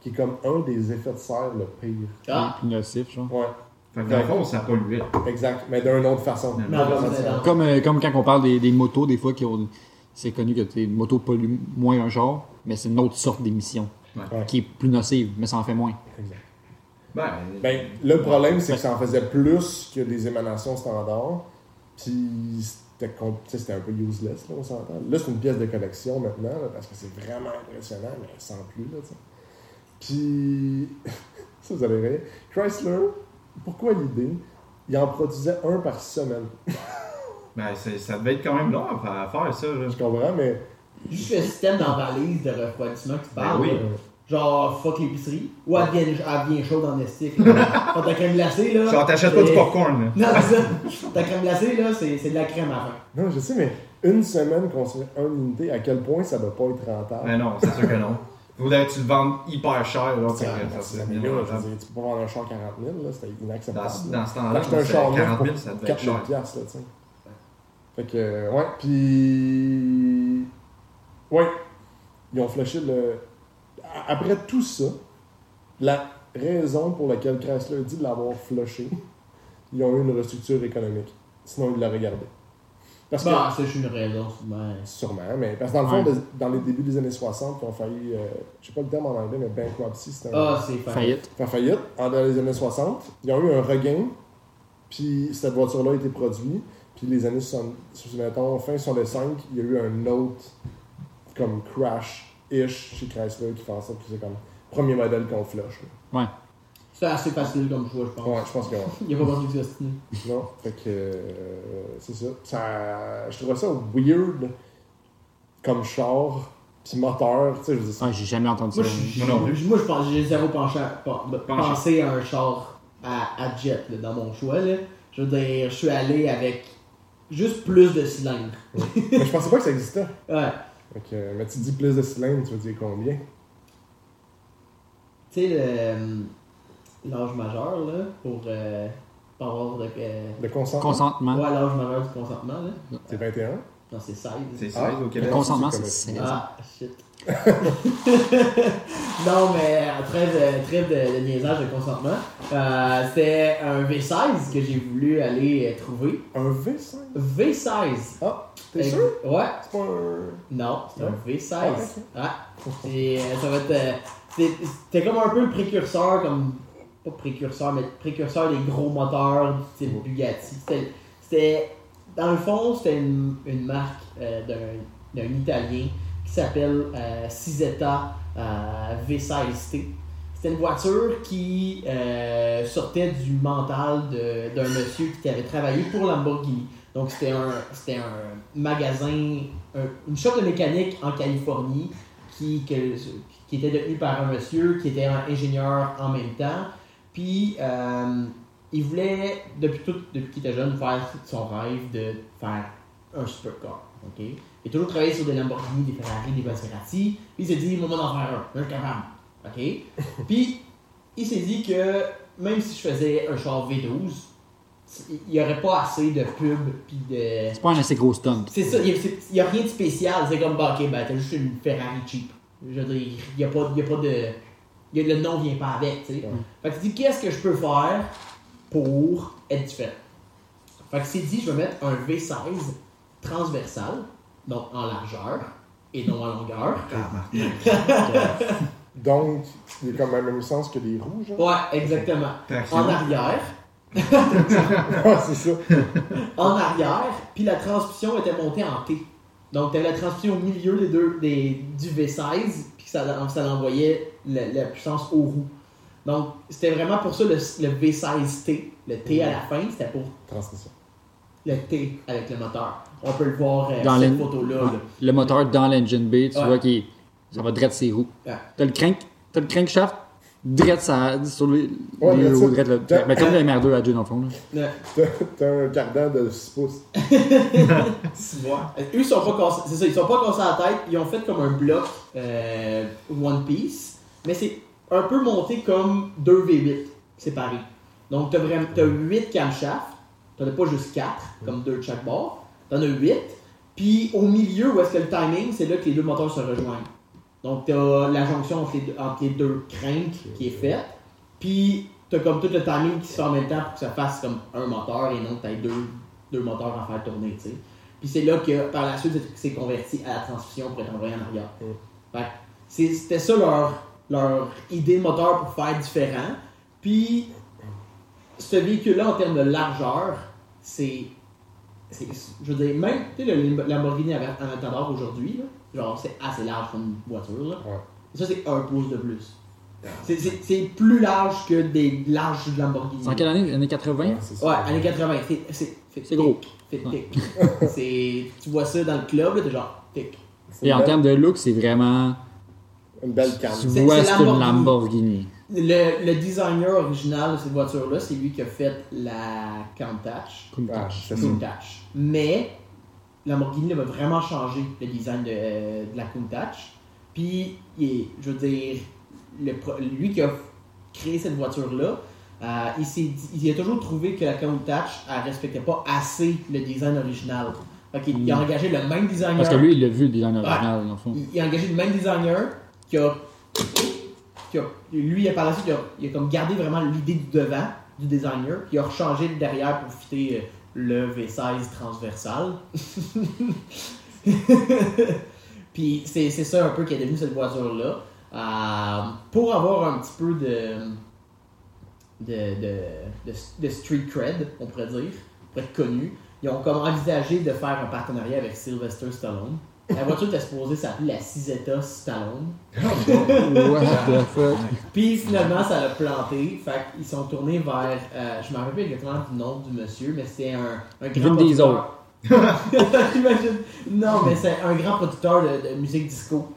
qui est comme un des effets de serre le pire. Ah, Puis nocif, genre. Ouais, Fait que dans le fond, ça polluait. exact. Mais d'une autre façon. Non, non, non, non. Comme, euh, comme quand on parle des, des motos, des fois, qui ont. C'est connu que les motos polluent moins un genre, mais c'est une autre sorte d'émission Ouais. qui est plus nocive, mais ça en fait moins. Exact. Ben, Ben, le problème, c'est que ça en faisait plus que des émanations standards. Puis c'était un peu useless, là, on s'entend. Là, c'est une pièce de collection maintenant, là, parce que c'est vraiment impressionnant, mais sans plus, là, tu sais. Puis, ça, vous allez rire. Chrysler, pourquoi l'idée? Il en produisait un par semaine. ben ça devait être quand même long à faire ça. Là. Je comprends, mais... juste le système d'emballage de refroidissement parles. Ben oui. Genre, fuck l'épicerie. Ou elle vient, elle vient chaude en estique. là. Quand ta crème glacée, là. Genre, t'achètes pas du popcorn. Là. Non, c'est ça. Ta crème glacée, là, c'est c'est de la crème à fin. Non, je sais, mais une semaine construire une unité, à quel point ça doit pas être rentable? Ben non, c'est sûr que non. Faudrait que tu le vendes hyper cher. Là, Ça, que mais tu peux pas vendre un char 40 000, là, c'était inacceptable. Dans, dans ce temps-là, un char neuf 40 pour 000, ça devait être 4 000 cher. piastres, là, tu sais. Fait que, ouais, puis. Ouais, ils ont flashé le. Après tout ça, la raison pour laquelle Chrysler dit de l'avoir flushé, ils ont eu une restructure économique. Sinon, ils l'auraient gardé. Parce que. Bah, c'est juste une raison, souvent. Sûrement, mais parce que dans le fond, Ouais. dans les débuts des années 60, ils ont failli, euh, je sais pas le terme en anglais, mais bankruptcy, c'était un- Ah, c'est fait. Faillite. faire faillite. En dans les années 60, ils ont eu un regain, puis cette voiture-là a été produite, puis les années 60, mettons, fin 65, il y a eu un autre comme crash-ish chez Chrysler qui fait en sorte que c'est comme premier modèle qu'on flush. là. Ouais. C'est assez facile comme choix, je pense. Ouais, je pense que ouais. Il n'y a pas besoin de s'ostiner. Non, fait que euh, c'est ça. ça. Je trouvais ça weird comme char, puis moteur, tu sais, je veux dire, Ouais, j'ai jamais entendu ça. Moi, je, Moi non plus. moi, je pense, j'ai zéro penché, pen- Penché. pensé à un char à, à jet là, dans mon choix. Là. Je veux dire, je suis allé avec juste plus de cylindres. mais je pensais pas que ça existait. Ouais. Fait que, mais tu dis plus de cylindres, tu veux dire combien? Tu sais, le- l'âge majeur, là, pour, euh, pour avoir de. euh, Le consentement Consentement. ouais, l'âge majeur du consentement, là. C'est 21 Non, c'est 16. C'est 16 Ah, au Le consentement, c'est c'est comme- 16 ans. Ah, shit. non, mais euh, trêve, de- trêve de, de niaisage de consentement. Euh, C'était un V16 que j'ai voulu aller euh, trouver. Un V5 V16. Ah, t'es Ex- sûr? Ouais. C'est pas un. Non, c'est un V16. Ah, ok. Ouais. C'est- euh, ça va être. euh, C'était comme un peu le précurseur, comme. Pas précurseur, mais précurseur des gros moteurs du type Bugatti. C'était-. Dans le fond, c'était une, une marque euh, d'un d'un Italien qui s'appelle euh, euh, V16T. C'était une voiture qui euh, sortait du mental d'un monsieur qui avait travaillé pour Lamborghini. Donc c'était un, un magasin, un- une shop de mécanique en Californie qui, qui était détenu par un monsieur qui était ingénieur en même temps. Puis euh, il voulait, depuis, depuis qu'il était jeune, faire son rêve de faire un supercar. ok? Il a toujours travaillé sur des Lamborghini, des Ferrari, des Maserati. Puis il s'est dit, moment d'en faire un, un capable. ok? Puis il s'est dit que même si je faisais un char V12, il n'y aurait pas assez de pub puis de. C'est pas un assez gros stunt. C'est ça, il n'y a, rien de spécial. C'est comme, bah, ok, ben, t'as juste une Ferrari cheap. Je veux dire, il n'y a, pas- y a pas de. y a- le nom vient pas avec, tu sais. Fait que tu dis, qu'est-ce que je peux faire pour être différent? Fait que c'est dit, je vais mettre un V16 transversal, donc en largeur et non en longueur. Donc, il est comme même même sens que les rouges. hein? Ouais, exactement. En arrière, Ah, c'est ça. en arrière, puis la transmission était montée en T. Donc, tu avais la transmission au milieu des deux, des, du V16, puis ça, ça l'envoyait la, la puissance aux roues. Donc, c'était vraiment pour ça le, le V16T. Le T à la fin, c'était pour Transmission. Le T avec le moteur. On peut le voir euh, Dans sur cette photo-là. Ouais. Le moteur dans l'engine bay, tu Ouais. vois qu'il ça va direct ses roues. Ouais. T'as le crank, t'as le crankshaft direct sa- sur les, Ouais, les mais roues, ça- direct Mais comme le MR2 à Dieu dans le fond. T'as un cardan de 6 pouces. Euh, Eux, ils sont pas cassés. C'est ça, ils sont pas cassés à la tête. Ils ont fait comme un bloc euh, One Piece, mais c'est un peu monté comme deux V8 séparés. Donc, t'as vraiment t'as 8 camshafts. T'en as pas juste 4, comme deux de chaque bord. T'en as 8. Puis au milieu, où est-ce que le timing, c'est là que les deux moteurs se rejoignent. Donc, t'as la jonction entre les deux, entre les deux cranks qui est faite. Puis, t'as comme tout le timing qui se fait en même temps pour que ça fasse comme un moteur et non que t'aies deux, deux moteurs à faire tourner, tu sais. Puis c'est là que par la suite, c'est converti à la transmission pour être envoyé en arrière. Fait c'était ça leur, leur idée de moteur pour faire différent. Puis, ce véhicule-là, en termes de largeur, c'est. c'est- Je veux dire, même, tu sais, le Lamborghini Aventador aujourd'hui, genre, c'est assez large comme voiture, là. Ouais. Ça, c'est un pouce de plus. C'est- C'est plus large que des larges Lamborghini. C'est en quelle année? Années 80 Ouais, ça. Ouais, années 80. C'est- gros. C'est Tu vois ça dans le club, là, t'es genre. C'est Et une en termes de look, c'est vraiment. Une belle canne. Tu C'est- vois, c'est une Lamborghini. Le, le designer original de cette voiture-là, c'est lui qui a fait la Countach. Ah, c'est ça. Countach. Mais Lamborghini va vraiment changer le design de, de la Countach. Puis, il est- je veux dire, le lui qui a créé cette voiture-là, euh, il, dit- il a toujours trouvé que la Countach ne respectait pas assez le design original. Ok, il a engagé le même designer. Parce que lui, il l'a vu, le design original, dans le fond. Il, il a engagé le même designer qui a. Qui a lui, par la suite, il a, comme gardé vraiment l'idée du devant du designer, puis il a rechangé le derrière pour fitter le V16 transversal. puis c'est ça un peu qui est devenu cette voiture-là. Euh, pour avoir un petit peu de, de street cred, on pourrait dire, pour être connu, ils ont comme envisagé de faire un partenariat avec Sylvester Stallone. La voiture était supposée s'appeler la Cisetta Stallone. What the fuck? Puis finalement, ça l'a planté. Fait qu'ils sont tournés vers. euh, je me rappelle pas exactement du nom du monsieur, mais c'est un, un grand. Vin Diesel. producteur. J'imagine. Non, mais c'est un grand producteur de, de musique disco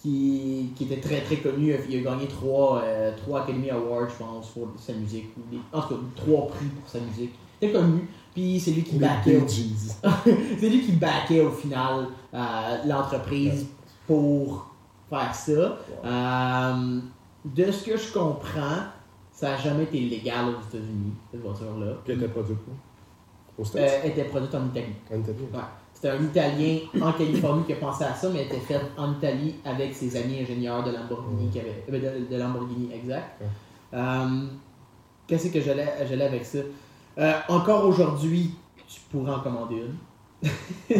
qui, qui était très très connu. Il a gagné trois, euh, trois Academy Awards, je pense, pour sa musique. Des- en tout cas, trois prix pour sa musique. Il était connu. Puis c'est lui qui backait. Au- c'est lui qui backait au final euh, l'entreprise pour faire ça. Euh, de ce que je comprends, ça n'a jamais été légal aux États-Unis, cette voiture-là. Qui était produit où? Au States? Euh, était produite en Italie. En Italie. Ouais. C'était un Italien en Californie qui a pensé à ça, mais elle était faite en Italie avec ses amis ingénieurs de Lamborghini, qui avaient- euh, de, de Lamborghini exact. Ouais. Qu'est-ce que j'allais j'allais avec ça? Euh, encore aujourd'hui, tu pourrais en commander une.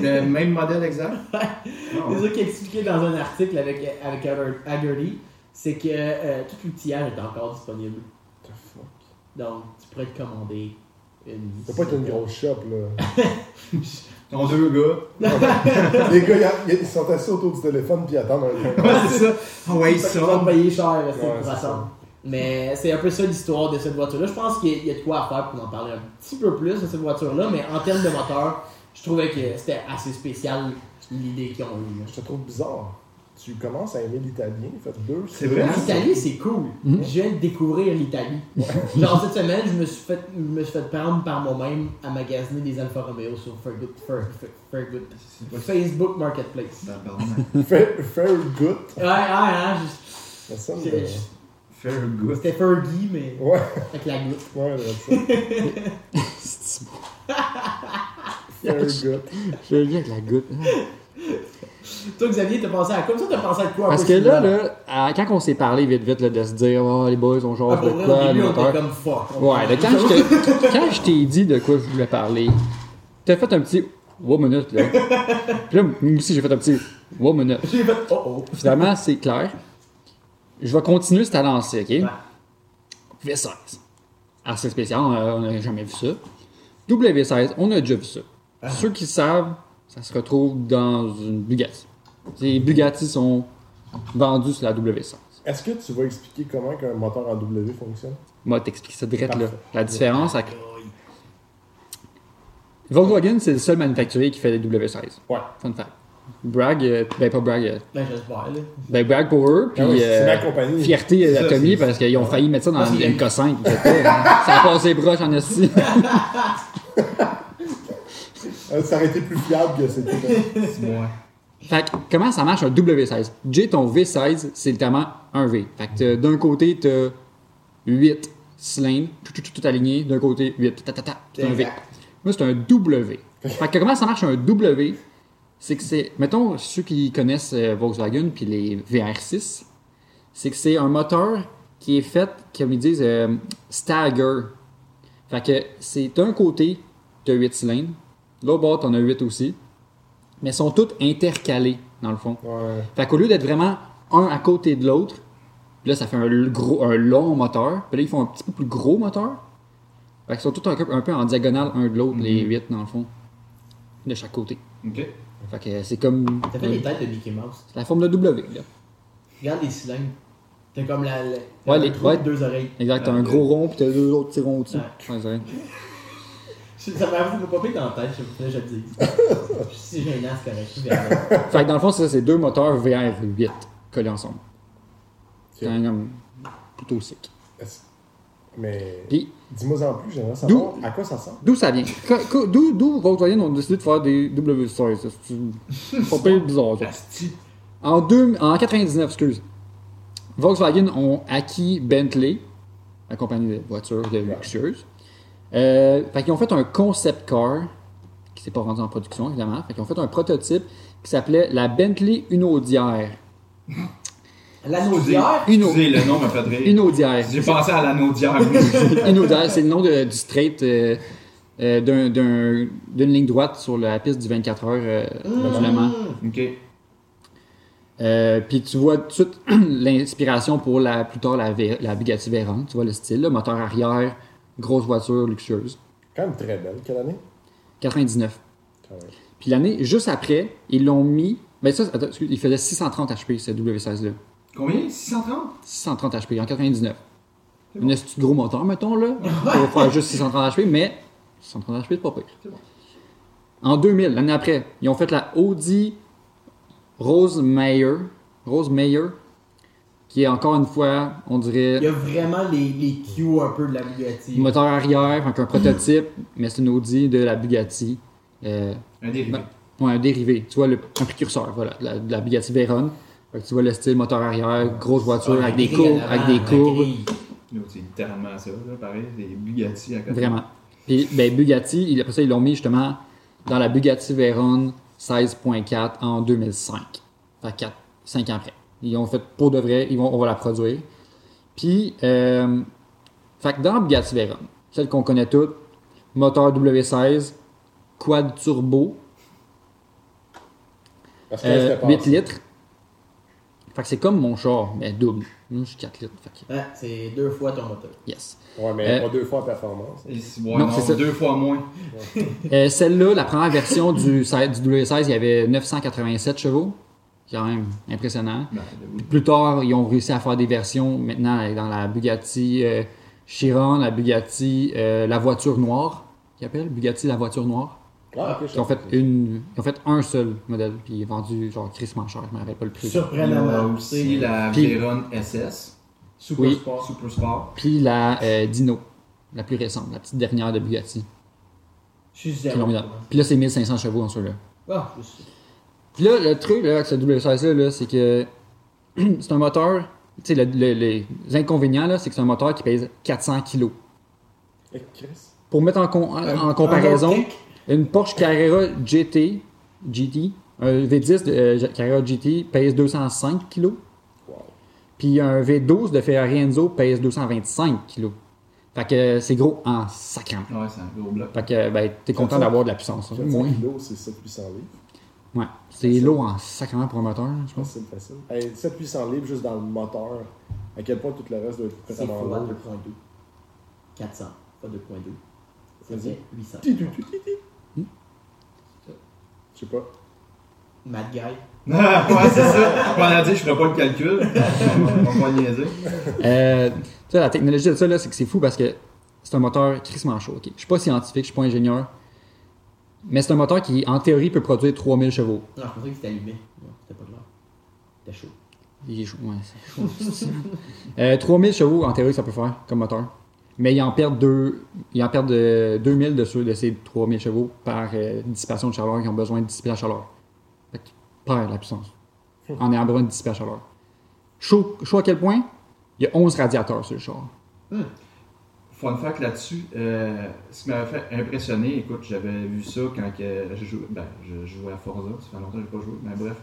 Le même modèle exact? C'est ça qui est expliqué dans un article avec, avec Haggerty, c'est que euh, tout l'outillage est encore disponible. The fuck? Donc, tu pourrais te commander une. Ça peut pas être une grosse shop, là. Ton deux gars. Les gars, ils, ils sont assis autour du téléphone puis attendent un Ouais, c'est ça. Ah ouais, Ils ça. payer cher c'est Ouais. Mais c'est un peu ça l'histoire de cette voiture-là. Je pense qu'il y a- de quoi à faire pour en parler un petit peu plus de cette voiture-là, mais en termes de moteur, je trouvais que c'était assez spécial l'idée qu'ils ont eue. Je te trouve bizarre. Tu commences à aimer l'italien, fait deux. C'est vrai? L'Italie, c'est cool. Mhm. Je viens de découvrir l'Italie. Genre, cette semaine, je me suis fait, je me suis fait prendre par moi-même à magasiner des Alfa Romeo sur Fairgood, Fair- Fair- Fairgood. Facebook Marketplace. Tabarnak. Fair, fair good. Ouais, ouais, hein. je- Ça. Good. C'était Fergie, mais Ouais, avec la goutte. ouais, c'est ça. Le dis avec la goutte. Toi, Xavier, t'as pensé à quoi? Toi, t'as pensé à quoi? Parce que là, là, à- quand on s'est parlé vite vite là, de se dire, oh, les boys, on Ah, change pour de vrai, quoi, au début, le on était moteur. comme fuck. on Ouais, là, quand, je te- quand je t'ai dit de quoi je voulais parler, t'as fait un petit one minute, là. Puis là, moi aussi, j'ai fait un petit one minute. J'ai fait oh oh. Finalement, c'est clair. Je vais continuer cette lancée, ok? Ouais. V16. Assez spécial, on n'a jamais vu ça. W16, on a déjà vu ça. Ah. Ceux qui savent, ça se retrouve dans une Bugatti. Les Bugatti sont vendus sur la W16. Est-ce que tu vas expliquer comment un moteur en W fonctionne? Moi, t'expliques ça direct là. La différence avec. Volkswagen, c'est le seul manufacturier qui fait des W16. Ouais. Fun fact. Brag, euh, ben pas brag, euh, Ben, j'espère, là. ben brag pour eux, puis Ah oui, c'est euh, ma compagnie. fierté à ça, Tommy parce qu'ils ont failli mettre ça dans qu'il une aime- MK5. ils faisaient pas, hein. ça a passé broche en esti. Ça aurait été plus fiable que c'était. Ouais. Fait que, comment ça marche un W16? J, ton V16, c'est littéralement un V. Fait que d'un côté, t'as 8 cylindres, tout, tout, tout, tout aligné. D'un côté, 8. Ta, ta, ta, c'est un V. Moi, c'est un W. Fait que comment ça marche un W? C'est que c'est, mettons, ceux qui connaissent euh, Volkswagen puis les VR6, c'est que c'est un moteur qui est fait, comme ils disent, euh, stagger. Fait que c'est d'un côté, t'as 8 cylindres, l'autre bord, t'en as 8 aussi, mais ils sont tous intercalés, dans le fond. Ouais. Fait qu'au lieu d'être vraiment un à côté de l'autre, là, ça fait un, gros, un long moteur. Puis là, ils font un petit peu plus gros moteur. Fait qu'ils sont tous un, peu- un peu en diagonale un de l'autre, les 8 dans le fond. De chaque côté. Ok. Fait que c'est comme T'as fait les têtes de Mickey Mouse. c'est la forme de W. Là. Regarde les cylindres. T'as comme la. la Ouais, un les- et deux oreilles. Exact, t'as un gros rond, puis t'as deux autres petits ronds au-dessus. Ouais. Ouais, c'est vrai. Ça m'a pas pire dans la tête, je, je le dis. Correct. je vais aller. Fait que dans le fond, c'est ça, c'est deux moteurs VR8 collés ensemble. C'est quand même plutôt sick. Est-ce- Mais dis-moi en plus, j'aimerais savoir à quoi ça sert. D'où ça vient? D'où, d'où Volkswagen ont décidé de faire des W16? ça? C'est pas pire bizarre, ça. En, deux, en 99, excuse, Volkswagen ont acquis Bentley, la compagnie de voitures de luxueuses. Euh, fait qu'ils ont fait un concept car qui s'est pas rendu en production, évidemment. Fait qu'ils ont fait un prototype qui s'appelait la Bentley Unaudière. L'anneau d'hier. Excusez, le nom m'a fait rire. Unaudière. J'ai pensé à l'anneau d'hier. Unaudière, c'est le nom de- du straight euh, euh, d'un- d'un- d'une ligne droite sur la piste du 24 heures euh, du Le Mans. ok. Euh, puis tu vois tout de suite l'inspiration pour la, plus tard la, la Bugatti Veyron. Tu vois le style, là, moteur arrière, grosse voiture luxueuse. Quand même très belle. Quelle année? 99. Quand même. Puis l'année juste après, ils l'ont mis. Ben ça, attends, excuse, il faisait 630 HP, ce W16-là. Combien? 630 630 HP en 99. Une astuce gros moteur, mettons, là. On va faire juste 630 HP, mais 630 HP, c'est pas pire. C'est bon. En 2000, l'année après, ils ont fait la Audi Rose Meyer, Rose Meyer, qui est encore une fois, on dirait, Il y a vraiment les, les cues un peu de la Bugatti. moteur arrière, donc un prototype, mais c'est une Audi de la Bugatti. Euh, Un dérivé. Ben, Ouais, un dérivé. Tu vois, le, un précurseur, voilà, de la, de la Bugatti Veyron. Fait que tu vois le style moteur arrière, grosse voiture, Ah, avec des courbes, avec des courbes. C'est littéralement ça, là, pareil, des Bugatti à côté. Vraiment. Puis, ben, Bugatti, après ça, ils l'ont mis justement dans la Bugatti Veyron 16.4 en 2005. Fait 4, 5 ans après. Ils ont fait pour de vrai, ils vont, on va la produire. Puis, euh, fait que dans la Bugatti Veyron, celle qu'on connaît toutes, moteur W16, quad turbo, Parce que euh, c'était 8 passé. litres. Fait que c'est comme mon char, mais double. Moi, je suis 4 litres. Fait que, Ouais, c'est deux fois ton moteur. yes. Ouais, mais Euh, pas deux fois en performance. Ouais, Non, non, c'est ça. deux fois moins. Euh, Celle-là, la première version du, 16 du W16, il y avait 987 chevaux. C'est quand même impressionnant. Ben. Plus tard, ils ont réussi à faire des versions maintenant dans la Bugatti euh, Chiron, la Bugatti euh, la voiture noire, qu'ils appellent Bugatti la voiture noire? Ah, ok, je Ils ont fait une, ils ont fait un seul modèle, puis il est vendu genre crissement cher, je me rappelle pas le prix. Surprenamment. aussi la Veyron SS, Super Oui. sport. Super Sport. Puis la euh, Dino, la plus récente, la petite dernière de Bugatti. Je suis zéro. Puis là, c'est 1500 chevaux en celui-là. Ah, je. Puis là, le truc là, avec ce W16 là, c'est que c'est un moteur. Tu sais, le- le- les inconvénients, là, c'est que c'est un moteur qui pèse 400 kg. Chris? Pour mettre en, con- en un comparaison. Une Porsche Carrera GT, GT, un V10 de euh, Carrera GT pèse 205 kg. Wow. Puis un V12 de Ferrari Enzo pèse 225 kg. Fait que c'est gros en sacrant. Ouais, c'est un gros bloc. Fait que ben, t'es content 400 d'avoir de la puissance. hein. 400 Moins. kilos, c'est 700 livres. Ouais. C'est lourd en sacrement pour un moteur, je Je pense. c'est facile. Hey, 700 livres juste dans le moteur. À quel point tout le reste doit être C'est vraiment fois lourd. 2.2. 400, pas 2.2. Ça fait 800. Je sais pas. Mad Guy. ouais, c'est ça. On a dit, je ferai pas le calcul. On va pas niaiser. Euh, tu sais, la technologie de ça, là, c'est que c'est fou parce que c'est un moteur crissement chaud. ok? Je suis pas scientifique, je suis pas ingénieur. Mais c'est un moteur qui, en théorie, peut produire 3000 chevaux. Non, je pensais que c'était allumé. C'était pas clair. C'était chaud. Il est chaud, ouais, c'est chaud. c'est ça. euh, 3000 chevaux, en théorie, ça peut faire comme moteur. Mais il en perd, deux, il en perd de 2000 de, ceux, de ces 3000 chevaux par euh, dissipation de chaleur qui ont besoin de dissiper la chaleur. Fait que tu perds la puissance en ayant besoin de dissiper la chaleur. Chaud, chaud à quel point? Il y a 11 radiateurs sur le char. Fun fact là-dessus, euh, ce qui m'avait fait impressionner, écoute, j'avais vu ça quand que je, jouais, ben, je jouais à Forza, ça fait longtemps que je n'ai pas joué, mais bref.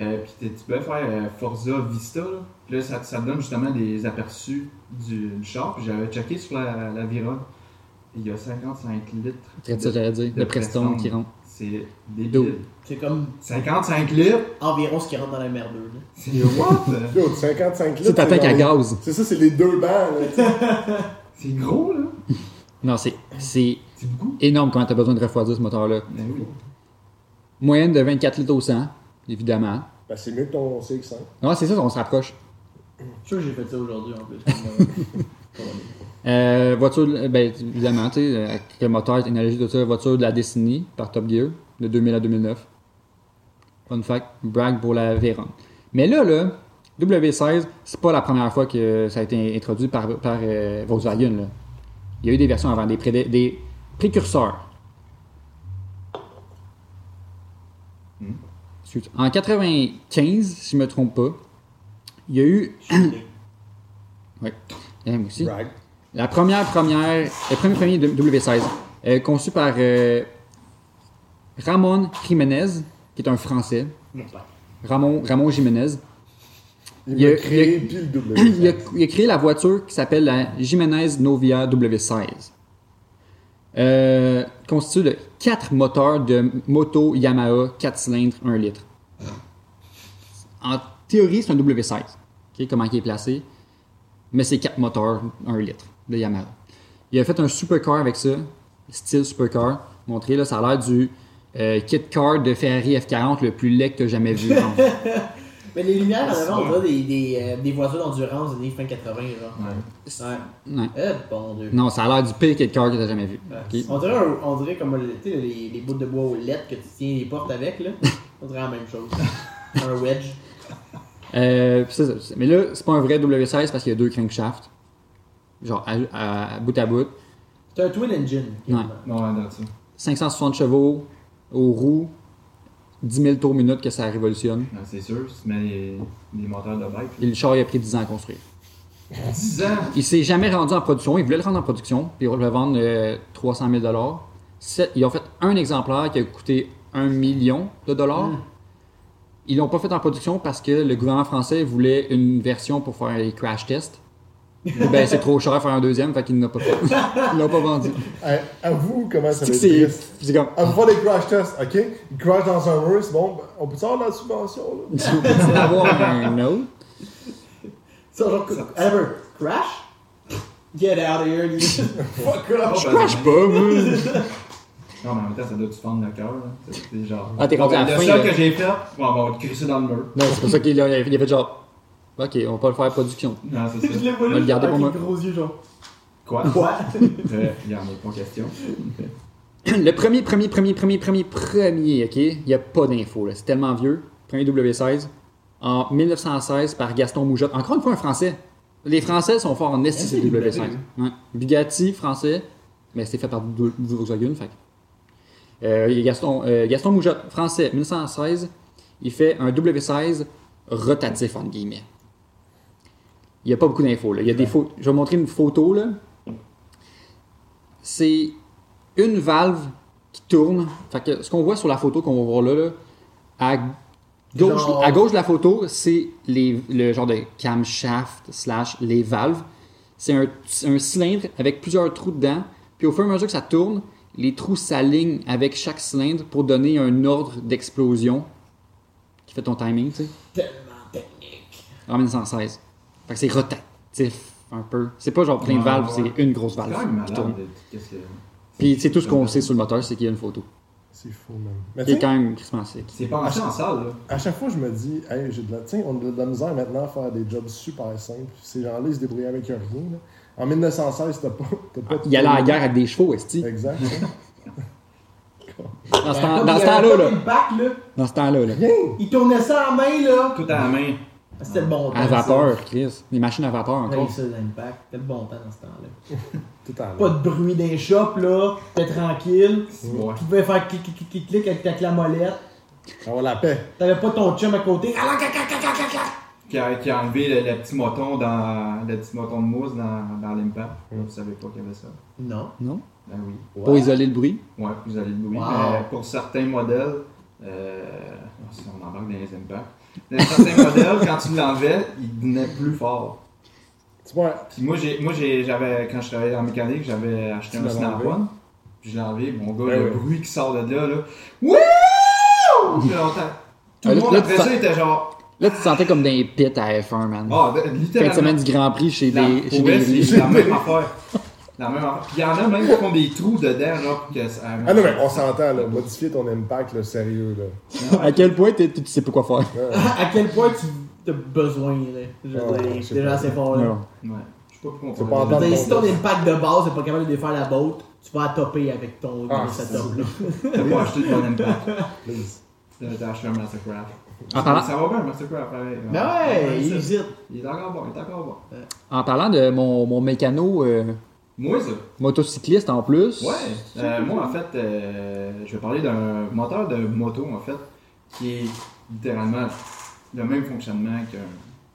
Euh, puis tu peux faire euh, Forza Vista, là. Puis là, ça, ça te donne justement des aperçus du, du char. Puis j'avais checké sur la, la Viron, il y a 55 litres. C'est ça, j'allais dire. de Le Prestone qui rentre. C'est débile. C'est comme 55 litres? environ ce qui rentre dans la merdeux. là. C'est what? Yo, 55 litres. C'est ta tank à gaz. C'est ça, c'est les deux sais. C'est gros, là. Non, c'est c'est énorme quand tu as besoin de refroidir ce moteur-là. Ben oui. Moyenne de 24 litres au 100, évidemment. Ben, c'est mieux que ton CX5. Non, c'est ça, on se rapproche. Je suis sûr que j'ai fait ça aujourd'hui en plus. Euh, voiture, ben, évidemment, tu sais, avec le moteur, technologie de ça, voiture de la décennie par Top Gear, de 2000 à 2009. Fun fact, brag pour la Veyron. Mais là, là, W16, c'est pas la première fois que ça a été introduit par, par euh, Volkswagen. Là. Il y a eu des versions avant, des, pré- des précurseurs. Hmm. Ensuite, En 95, si je me trompe pas, il y a eu. y en a aussi. La première première, le premier premier de W16, euh, conçu par euh, Ramon Jiménez, qui est un Français. Ramon, Ramon Jiménez. Il a- créé a, il a créé la voiture qui s'appelle la Jiménez Novia W16. Euh, constituée de 4 moteurs de moto Yamaha 4 cylindres 1 litre. En théorie, c'est un W16. ok, comment il est placé. Mais c'est 4 moteurs 1 litre de Yamaha. Il a fait un supercar avec ça, style supercar. Montré, là, ça a l'air du euh, kit car de Ferrari F40 le plus laid que t'as jamais vu. Mais les lumières en avant, on dirait des, des, euh, des voitures d'endurance des années fin 80, genre. Ouais. Ouais. Ouais. Eh, bon Dieu. Non, ça a l'air du pire car que t'as jamais vu. Ouais. On, dirait un- on dirait comme les, les bouts de bois aux lettres que tu tiens les portes avec, là. On dirait la même chose. un wedge. Euh, ça, mais là, c'est pas un vrai W16 parce qu'il y a deux crankshafts. Genre à, à- à bout à bout. C'est un twin engine. ouais, dans ça. 560 chevaux aux roues, 10 000 tours minute que ça révolutionne. C'est sûr, tu mets les, les moteurs de bike. Et le char, il a pris 10 ans à construire. 10 ans! Il s'est jamais rendu en production. Il voulait le rendre en production. Puis il voulait le vendre euh, 300 000 C'est- Ils ont fait un exemplaire qui a coûté 1 million de dollars. Mm. Ils l'ont pas fait en production parce que le gouvernement français voulait une version pour faire les crash tests. Ben, c'est trop cher à faire un deuxième, fait qu'il n'a pas fait. Ils l'ont pas vendu. Hey, avoue comment ça va être C'est triste? c'est comme. À vous faire des crash tests, ok? Il crash dans un mur, c'est bon, ben, on peut avoir la subvention, là? Tu peux avoir un autre? Ça, genre, Albert, crash? Get out of here, dude. Fuck off. Je crache pas, moi! Non, mais en même temps, ça doit te fendre le cœur, là. C'est c'est genre. Ah, t'es rendu à la Le seul que j'ai fait, bon, on va te crisser dans le mur. Non, c'est pour ça qu'il a, il a fait genre. Ok, on va pas le faire à production. Non, c'est Je ça. l'ai On va le volé garder avec pour moi. gros yeux, genre. Quoi? Quoi? Euh, Il y en a pas question. Le premier, premier, premier, premier, premier, premier, ok? Il n'y a pas d'infos, là. C'est tellement vieux. Premier W16. En 1916 par Gaston Moujotte. Encore une fois, un Français. Les Français sont forts en esti Ouais, c'est W16. W. Ouais. Bugatti, français. Mais c'était fait par Vo- Volkswagen, fait. que- Euh, il y a Gaston, euh, Gaston Moujotte, français, 1916. Il fait un W16 rotatif, entre guillemets. Il n'y a pas beaucoup d'infos. là. Il y a des. Je vais vous montrer une photo. là. C'est une valve qui tourne. Fait que ce qu'on voit sur la photo qu'on va voir là, là, à, gauche, Genre- à gauche de la photo, c'est le genre de camshaft slash les valves. C'est un, un cylindre avec plusieurs trous dedans. Puis au fur et à mesure que ça tourne, les trous s'alignent avec chaque cylindre pour donner un ordre d'explosion qui fait ton timing, tu sais, Tellement technique. en 1916. Fait que c'est rotatif un peu. C'est pas genre plein de valves, ouais. c'est une grosse valve même qui tourne. Puis c'est tout ce qu'on sait sur le moteur, c'est qu'il y a une photo. C'est fou, man. Mais Qui est quand même crissement sick. C'est pensé en salle, là. à chaque fois, je me dis, hey, j'ai de la, tiens, on a de la misère maintenant à faire des jobs super simples. Ces gens-là, ils se débrouillaient avec rien. Là. En 1916, t'as pas. T'as pas Il allait à la guerre avec des chevaux, esti. Exact. Dans ce, Ben, y temps-là, pas là. Dans ce temps-là, là. Rien! Il tournait ça en main, là. Tout à la main. Ah, C'était le bon temps. À vapeur, Chris. Les machines à vapeur encore. Ouais, ça, l'impact. C'était le bon temps dans ce temps-là. Tout à Pas de bruit d'un shop, là. T'étais tranquille. Ouais. Tu pouvais faire clic, clic, clic, clic, avec ta clamolette. Avoir la paix. T'avais pas ton chum à côté. Ah. Qui a, qui a enlevé le, le petit moton dans le petit moton de mousse dans, dans l'impact. Vous savez pas qu'il y avait ça. Non. Non? Ben oui. Pour isoler le bruit. Ouais, vous allez le bruit. Wow. Mais pour certains modèles, euh, si on embarque dans les impacts. Dans certains modèles, quand tu l'enlevais, il devenait plus fort. C'est pas. Puis moi, j'ai, moi j'ai, j'avais, quand je travaillais en mécanique, j'avais acheté Tu un l'as Snap-on. Puis je l'ai enlevé. Mon gars, Ben le bruit qui sort de là, là. Wouh! Tout Ah, le monde après tu ça était genre. Là, tu te sentais comme dans les pits à F1, man. Ah, Fin de littéralement. semaine du Grand Prix chez La- des. Chez vrai, des la même affaire. Même. Puis il y en a même qui font des trous dedans, genre, pour que ça. Ah non, mais on s'entend, là. Modifier ton impact, là, sérieux, là. À quel point tu sais pas quoi faire. À quel point tu as besoin, là? Je veux Ah, dire, déjà pas. assez fort, là. Ouais. Je sais pas pourquoi on pas entendre dire, si ton ton- impact de base n'est pas capable de défaire la boat, tu vas la topper avec ton Ah, setup, là. T'as pas acheté bon impact. Please. T'as acheté un Mastercraft. En parlant, Ça va bien, Mastercraft, pareil. Ben ouais, il hésite. Il est encore bon, il est encore bon. en parlant de mon, mon mécano euh, Moi, ça. motocycliste en plus. Ouais. Euh, moi, en fait, euh, je vais parler d'un moteur de moto, en fait, qui est littéralement le même fonctionnement qu'un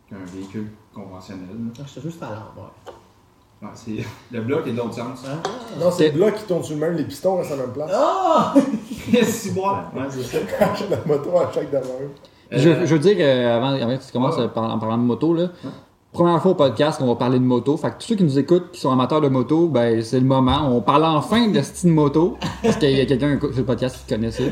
qu'un véhicule conventionnel. Ah, J'étais juste à l'envers. Ouais, c'est- le bloc est de l'autre sens. Hein? Non, c'est le bloc qui tourne sur le même, les pistons restent à la même place. Ah! si bon. Ouais, c'est ça. la moto à chaque de même. Je, Euh, je veux dire, euh, avant, avant que tu commences Ouais. à par- en parlant de moto, là, première fois au podcast qu'on va parler de moto. Fait que tous ceux qui nous écoutent, qui sont amateurs de moto, ben c'est le moment. On parle enfin de style moto. Parce qu'il y a quelqu'un sur le podcast qui connaît ça.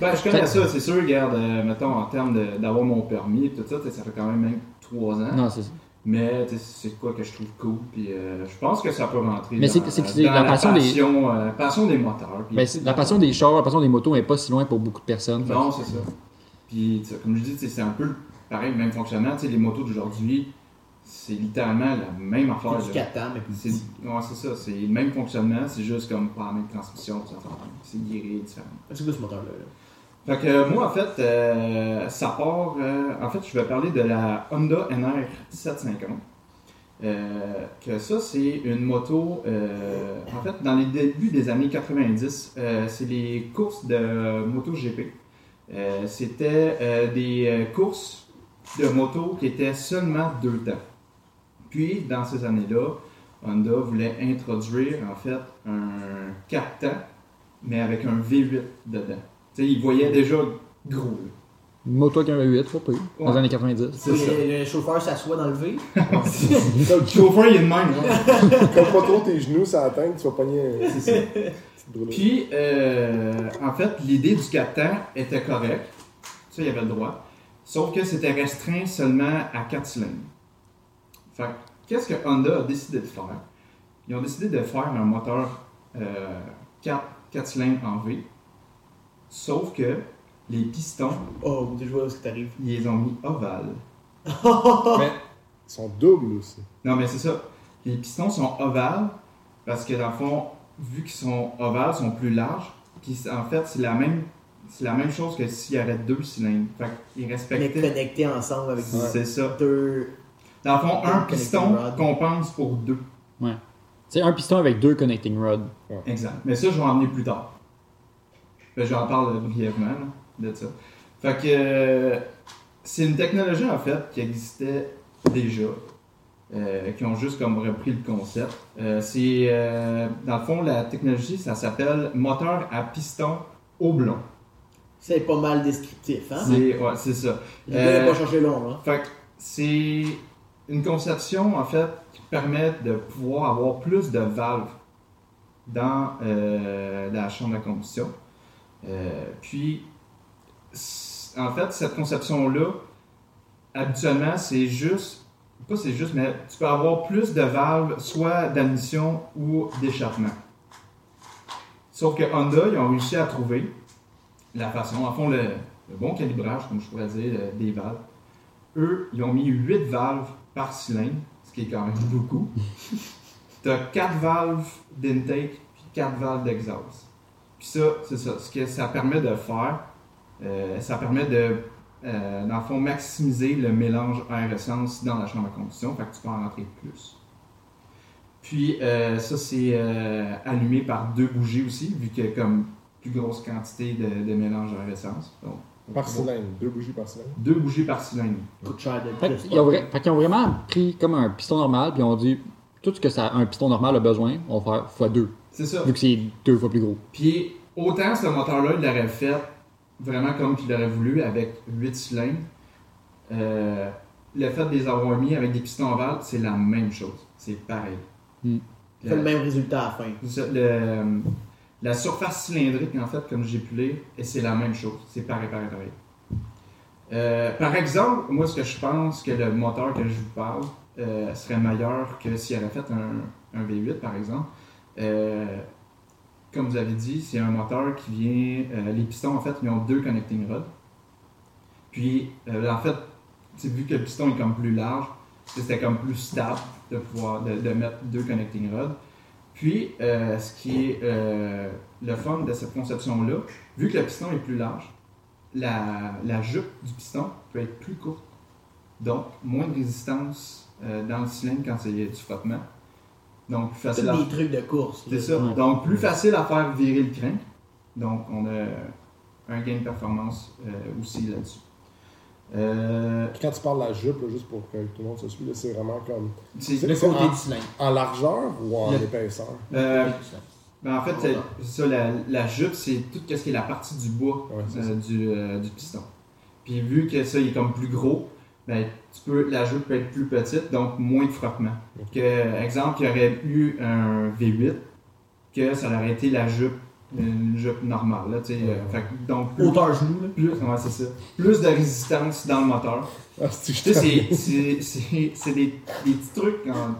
Ben, je connais ça, c'est sûr, regarde, euh, mettons, en termes d'avoir mon permis et tout ça, ça fait quand même même 3 ans. Non, c'est ça. Mais c'est quoi que je trouve cool, puis euh, je pense que ça peut rentrer Mais dans, c'est- la passion des- passion, euh, passion des moteurs. Ben, la passion des chars, la passion des motos n'est pas si loin pour beaucoup de personnes. Non, c'est ça. Puis, comme je dis, c'est un peu pareil, le même fonctionnement. Tu sais, les motos d'aujourd'hui, c'est littéralement la même affaire. C'est du là. 4 ans, mais plus ouais, c'est ça, c'est le même fonctionnement, c'est juste comme pas la même transmission, c'est guéri différent. C'est quoi ce moteur-là? là? Fait que euh, moi, en fait, euh, ça part. euh, en fait, je vais parler de la Honda NR 750. Euh, que ça, c'est une moto. en fait, dans les débuts des années 90, euh, c'est les courses de MotoGP. Euh, C'était des courses de moto qui étaient seulement deux temps. Puis, dans ces années-là, Honda voulait introduire en fait un 4 temps, mais avec un V8 dedans. Tu sais, il voyait déjà gros. là. Une moto avec un V8, pas pire. Dans les années 90. C'est ça. Le, chauffeur s'assoit dans le V. Le chauffeur, il est de même. hein. Comme pas trop tes genoux, ça atteint, tu vas pogner C'est ça. Puis, euh, en fait, l'idée du 4 temps était correcte. Ça, il y avait le droit. Sauf que c'était restreint seulement à 4 cylindres. Fait que, qu'est-ce que Honda a décidé de faire? Ils ont décidé de faire un moteur euh, 4, 4 cylindres en V. Sauf que les pistons, Oh, déjà, où est-ce que t'arrives? ils les ont mis ovales. Mais ils sont doubles aussi. Non, mais c'est ça. Les pistons sont ovales parce que, dans le fond, vu qu'ils sont ovales, ils sont plus larges. Puis, en fait, c'est la même, c'est la même chose que s'il y avait deux cylindres. Fait qu'ils Mais respectaient. connectés ensemble avec C'est ça. deux. Dans le fond, un piston compense pour deux. C'est un piston avec deux connecting rods. Exact. Mais ça, je vais en venir plus tard. Ben, J'en parle brièvement là, de ça. Fait que euh, c'est une technologie en fait qui existait déjà, euh, qui ont juste comme repris le concept. Euh, c'est euh, dans le fond la technologie, ça s'appelle moteur à piston oblong. C'est pas mal descriptif, hein? C'est ouais, c'est ça. Je Euh, vais pas chercher long, là. Fait que c'est une conception en fait qui permet de pouvoir avoir plus de valves dans euh, la chambre de combustion. Euh, puis, en fait, cette conception-là, habituellement, c'est juste, pas c'est juste, mais tu peux avoir plus de valves, soit d'admission ou d'échappement. Sauf que Honda, ils ont réussi à trouver la façon, en fond, le, le bon calibrage, comme je pourrais dire, euh, des valves. Eux, ils ont mis 8 valves par cylindre, ce qui est quand même beaucoup. tu as 4 valves d'intake puis 4 valves d'exhaust. Puis ça, c'est ça. Ce que ça permet de faire, euh, ça permet de, euh, dans le fond, maximiser le mélange air-essence dans la chambre de combustion, fait que tu peux en rentrer plus. Puis euh, ça, c'est allumé par deux bougies aussi, vu qu'il y a comme plus grosse quantité de, de mélange air-essence. Donc, Par cylindre, deux bougies par cylindre. deux bougies par cylindre. Coûte cher de Fait qu'ils ont, vraiment pris comme un piston normal, puis ils ont dit tout ce que ça, un piston normal a besoin, on va faire x2, C'est ça. vu que c'est deux fois plus gros. Puis autant ce moteur-là, il l'aurait fait vraiment comme il l'aurait voulu avec 8 cylindres. euh, le fait de les avoir mis avec des pistons ovales, c'est la même chose. C'est pareil. Hmm. Ça fait le même résultat à la fin. Le- le- la surface cylindrique, en fait, comme j'ai pu lire, c'est la même chose. C'est pareil, pareil, pareil. Euh, par exemple, moi, ce que je pense que le moteur que je vous parle euh, serait meilleur que s'il avait fait un, un V8, par exemple. Euh, comme vous avez dit, c'est un moteur qui vient. les pistons, en fait, ils ont deux connecting rods. Puis, en fait, vu que le piston est comme plus large, c'était comme plus stable de pouvoir de mettre deux connecting rods. Puis, euh, ce qui est euh, le fun de cette conception-là, vu que le piston est plus large, la, la jupe du piston peut être plus courte. Donc, moins de résistance euh, dans le cylindre quand il y a du frottement. Donc, plus C'est facile à des trucs de course. c'est ça. Ouais. Donc, plus facile à faire virer le crank. Donc, on a un gain de performance euh, aussi là-dessus. Euh, Puis quand tu parles de la jupe, là, juste pour que tout le monde se suive, c'est vraiment comme c'est- Le côté en- du cylindre. en largeur ou en Le- épaisseur? euh, ben, en fait, ça, la, la jupe, c'est tout ce qui est la partie du bois Ouais, euh, du, euh, du piston. Puis vu que ça, il est comme plus gros, ben, tu peux, la jupe peut être plus petite, donc moins de frottement. Que, exemple, il y aurait eu un V8, que ça aurait été la jupe, une jupe normale. Là, tu sais, euh, fait que donc, plus, Hauteur genou, là. plus, ouais, c'est ça. plus de résistance dans le moteur. Ah, c'est Tu sais, c'est- c'est c'est- c'est des, des petits trucs, en-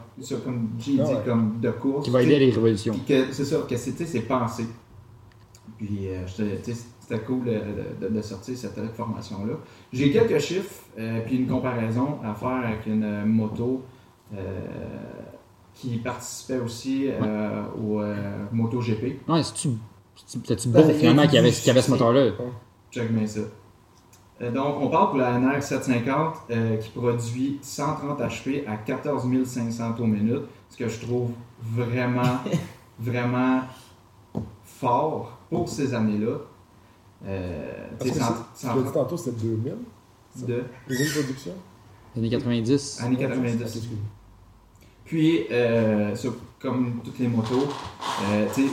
comme j'ai dit, Ah ouais. comme de course. Qui va aider à les révolutions. C'est ça, que c'est tu sais, c'est pensé. Puis euh, c'était cool de, de- de sortir cette formation-là. J'ai quelques chiffres, euh, puis une comparaison à faire avec une moto euh, qui participait aussi euh, au euh, MotoGP. Ouais, c'est-tu. C'était-tu y a finalement qu'il y avait, y avait ce moteur-là? Check bien ça. Euh, donc, on parle pour la NR 750 euh, qui produit 130 HP à 14 500 tours minute, ce que je trouve vraiment, vraiment fort pour ces années-là. Euh, tu l'as dit tantôt, c'était 2000, de? Deuxième production? Années 90. années Ok, 90. excuse-moi. Puis, euh, comme toutes les motos, euh, tu sais,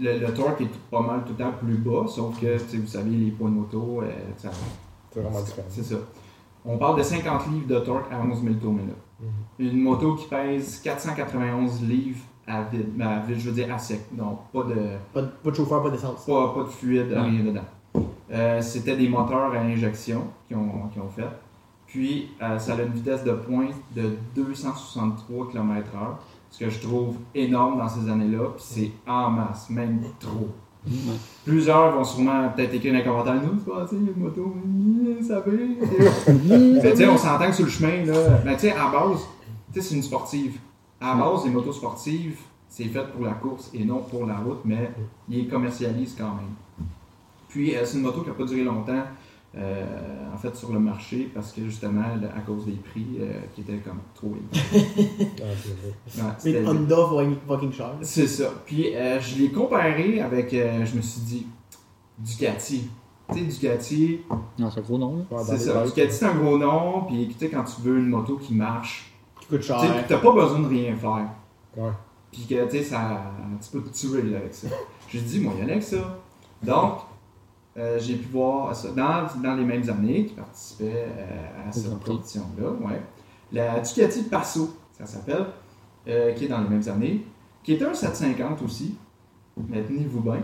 le, le torque est pas mal tout le temps plus bas, sauf que, vous savez, les poids de moto, euh, ça, C'est vraiment différent. C'est ça. On parle de 50 livres de torque à 11 000 tours minute. Une moto qui pèse 491 livres à vide, mais à vide, je veux dire à sec. Donc, pas de, Pas de, pas de chauffeur, pas d'essence. pas, pas de fluide, rien dedans. Euh, C'était des moteurs à injection qui ont, qui ont fait. Puis, euh, ça a une vitesse de pointe de 263 km/h, ce que je trouve énorme dans ces années-là. Puis, c'est en masse, même trop. Plusieurs vont sûrement peut-être écrire dans les commentaires Nous, tu sais, une moto, ça va. Mais tu sais, on s'entend que sur le chemin, là, ben, tu sais, à base, tu sais, c'est une sportive. À base, les motos sportives, c'est fait pour la course et non pour la route, mais ils les commercialisent quand même. Puis, euh, c'est une moto qui n'a pas duré longtemps, euh, en fait, sur le marché, parce que justement, à cause des prix euh, qui étaient comme trop élevés. Ah, Mais Honda fucking- cher. c'est ça. Puis euh, je l'ai comparé avec, euh, je me suis dit, Ducati. Tu sais, Ducati, Non, c'est un gros nom. Ouais, c'est ça. bikes. Ducati, c'est un gros nom. Puis tu sais, quand tu veux une moto qui marche, Qui coûte tu cher. puis t'as pas besoin de rien faire. Ouais. Puis que tu sais, ça, tu peux te tuer là, avec ça. J'ai dit, moi, il y en a avec ça. Donc, euh, j'ai pu voir ça dans, dans les mêmes années qui participaient euh, à cette compétition-là. Ouais. La Ducati Passo, ça s'appelle, euh, qui est dans les mêmes années, qui est un 750 aussi, mais tenez-vous bien,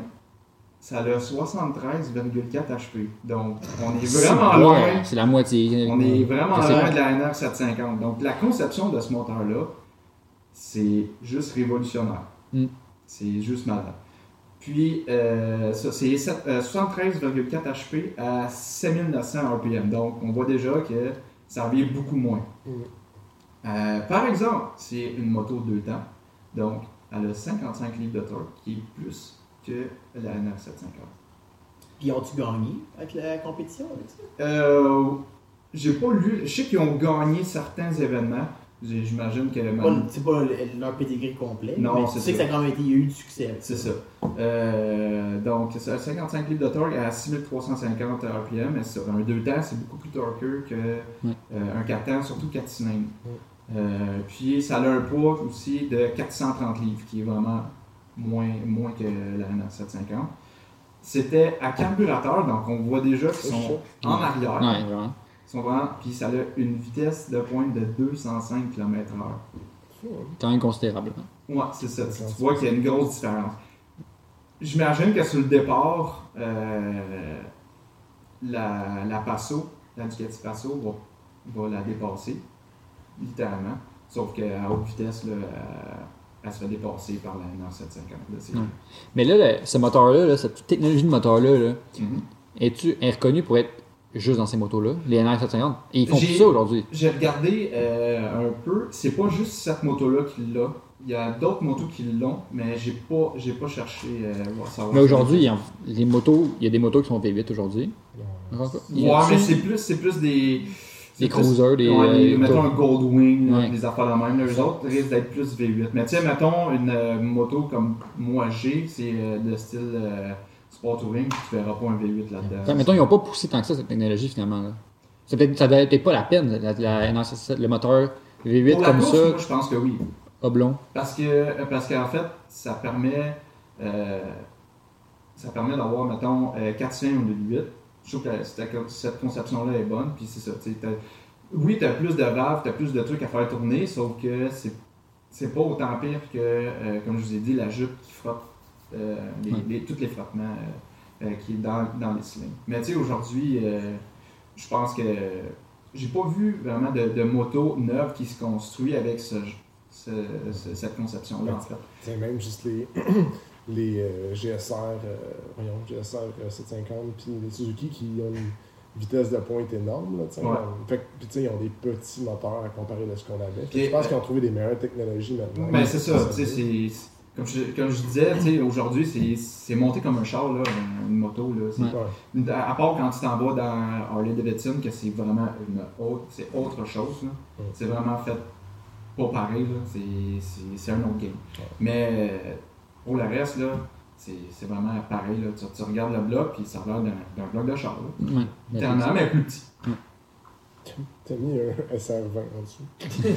ça a 73,4 HP. Donc, on est vraiment loin. C'est la moitié. On est vraiment loin de la NR 750. Donc, la conception de ce moteur-là, c'est juste révolutionnaire. Mm. C'est juste malade. Puis, euh, ça, c'est sept- euh, 73,4 HP à 7900 RPM. Donc, on voit déjà que ça revient beaucoup moins. Mm. Euh, par exemple, c'est une moto deux temps. Donc, elle a 55 livres de torque, qui est plus que la NR 750. Puis ont-tu gagné avec la compétition avec ça? Euh, j'ai pas lu. Je sais qu'ils ont gagné certains événements. J'imagine que. Le- C'est pas le- leur pédigré complet. Non, mais c'est tu sais que ça. a quand même été, il y a eu du succès C'est ça. Euh, donc, c'est ça, 55 livres de torque à 6350 RPM. Mais c'est ça, un 2 temps, c'est beaucoup plus torqueux que Ouais. euh, un 4 temps, surtout 4 cylindres. Ouais. Euh, puis, ça a un poids aussi de 430 livres, qui est vraiment moins, moins que la NR 750. C'était à carburateur, donc on voit déjà qu'ils sont en arrière. Ouais, Puis ça a une vitesse de pointe de 205 km/h. Quand même considérable. hein? Ouais, c'est ça. Tu vois qu'il y a une grosse différence. J'imagine que sur le départ, euh, la, la Passo, la Ducati Passo, va, va la dépasser, littéralement. Sauf qu'à haute vitesse, là, elle, se fait dépasser par la 950. Là. Mais là, ce moteur-là, là, cette technologie de moteur-là, là, Mhm. es-tu est reconnue pour être juste dans ces motos-là, les NR 750? Et ils font plus ça aujourd'hui. J'ai regardé euh, un peu. C'est pas juste cette moto-là qui l'a. Il y a d'autres motos qui l'ont, mais j'ai pas, j'ai pas cherché euh, voir savoir. Mais aujourd'hui, il y a- les motos, il y a des motos qui sont V8 aujourd'hui. Ouais, mais c'est plus, c'est plus des. c'est Des plus- cruisers, des, ouais, des- euh, mettons un Goldwing, Ouais. des affaires de même. Eux autres risquent d'être plus V8. Mais tu sais, mettons une euh, moto comme moi j'ai, c'est euh, de style euh, Sport Touring, tu verras pas un V8 là-dedans. Mettons, ils n'ont pas poussé tant que ça, cette technologie, finalement. Là. Ça doit peut-être pas la peine, la- la- non, c'est ça, le moteur V8 Pour la comme course, ça, moi, je pense que oui. oblong. Parce que parce qu'en fait, ça permet euh, ça permet d'avoir, mettons, euh, 4 cylindres au lieu de 8. Je trouve que cette, conception-là est bonne. Puis c'est ça. t'as- Oui, tu as plus de valves, tu as plus de trucs à faire tourner, sauf que c'est c'est pas autant pire que, euh, comme je vous ai dit, la jupe qui frotte euh, les, Ouais. les- tous les frottements euh, euh, qui est dans, dans les cylindres. Mais tu sais, aujourd'hui, euh, je pense que j'ai pas vu vraiment de, de moto neuve qui se construit avec ce, ce- ce- cette conception-là, en fait. C'est même juste les, les euh, GSR, euh, voyons, GSR euh, 750 puis les Suzuki qui ont une vitesse de pointe énorme. Là. Ouais. Fait que, puis tu sais, ils ont des petits moteurs à comparer de ce qu'on avait. Fait je pense euh, qu'ils ont trouvé des meilleures technologies maintenant. Ben, c'est ça, Comme je, comme je disais, tu sais, aujourd'hui, c'est- monté comme un char, là, une moto. Là, Ouais. À à part quand tu t'en vas dans Harley Davidson, que c'est vraiment une autre, c'est autre chose. Ouais. C'est vraiment fait pas pareil. là. C'est- un autre game. Ouais. Mais pour le reste, là, c'est vraiment pareil. Là. Tu, tu regardes le bloc, puis ça a l'air d'un bloc de char. là. Ouais. Littéralement, mais plus petit. T'as mis un SR20 en dessous.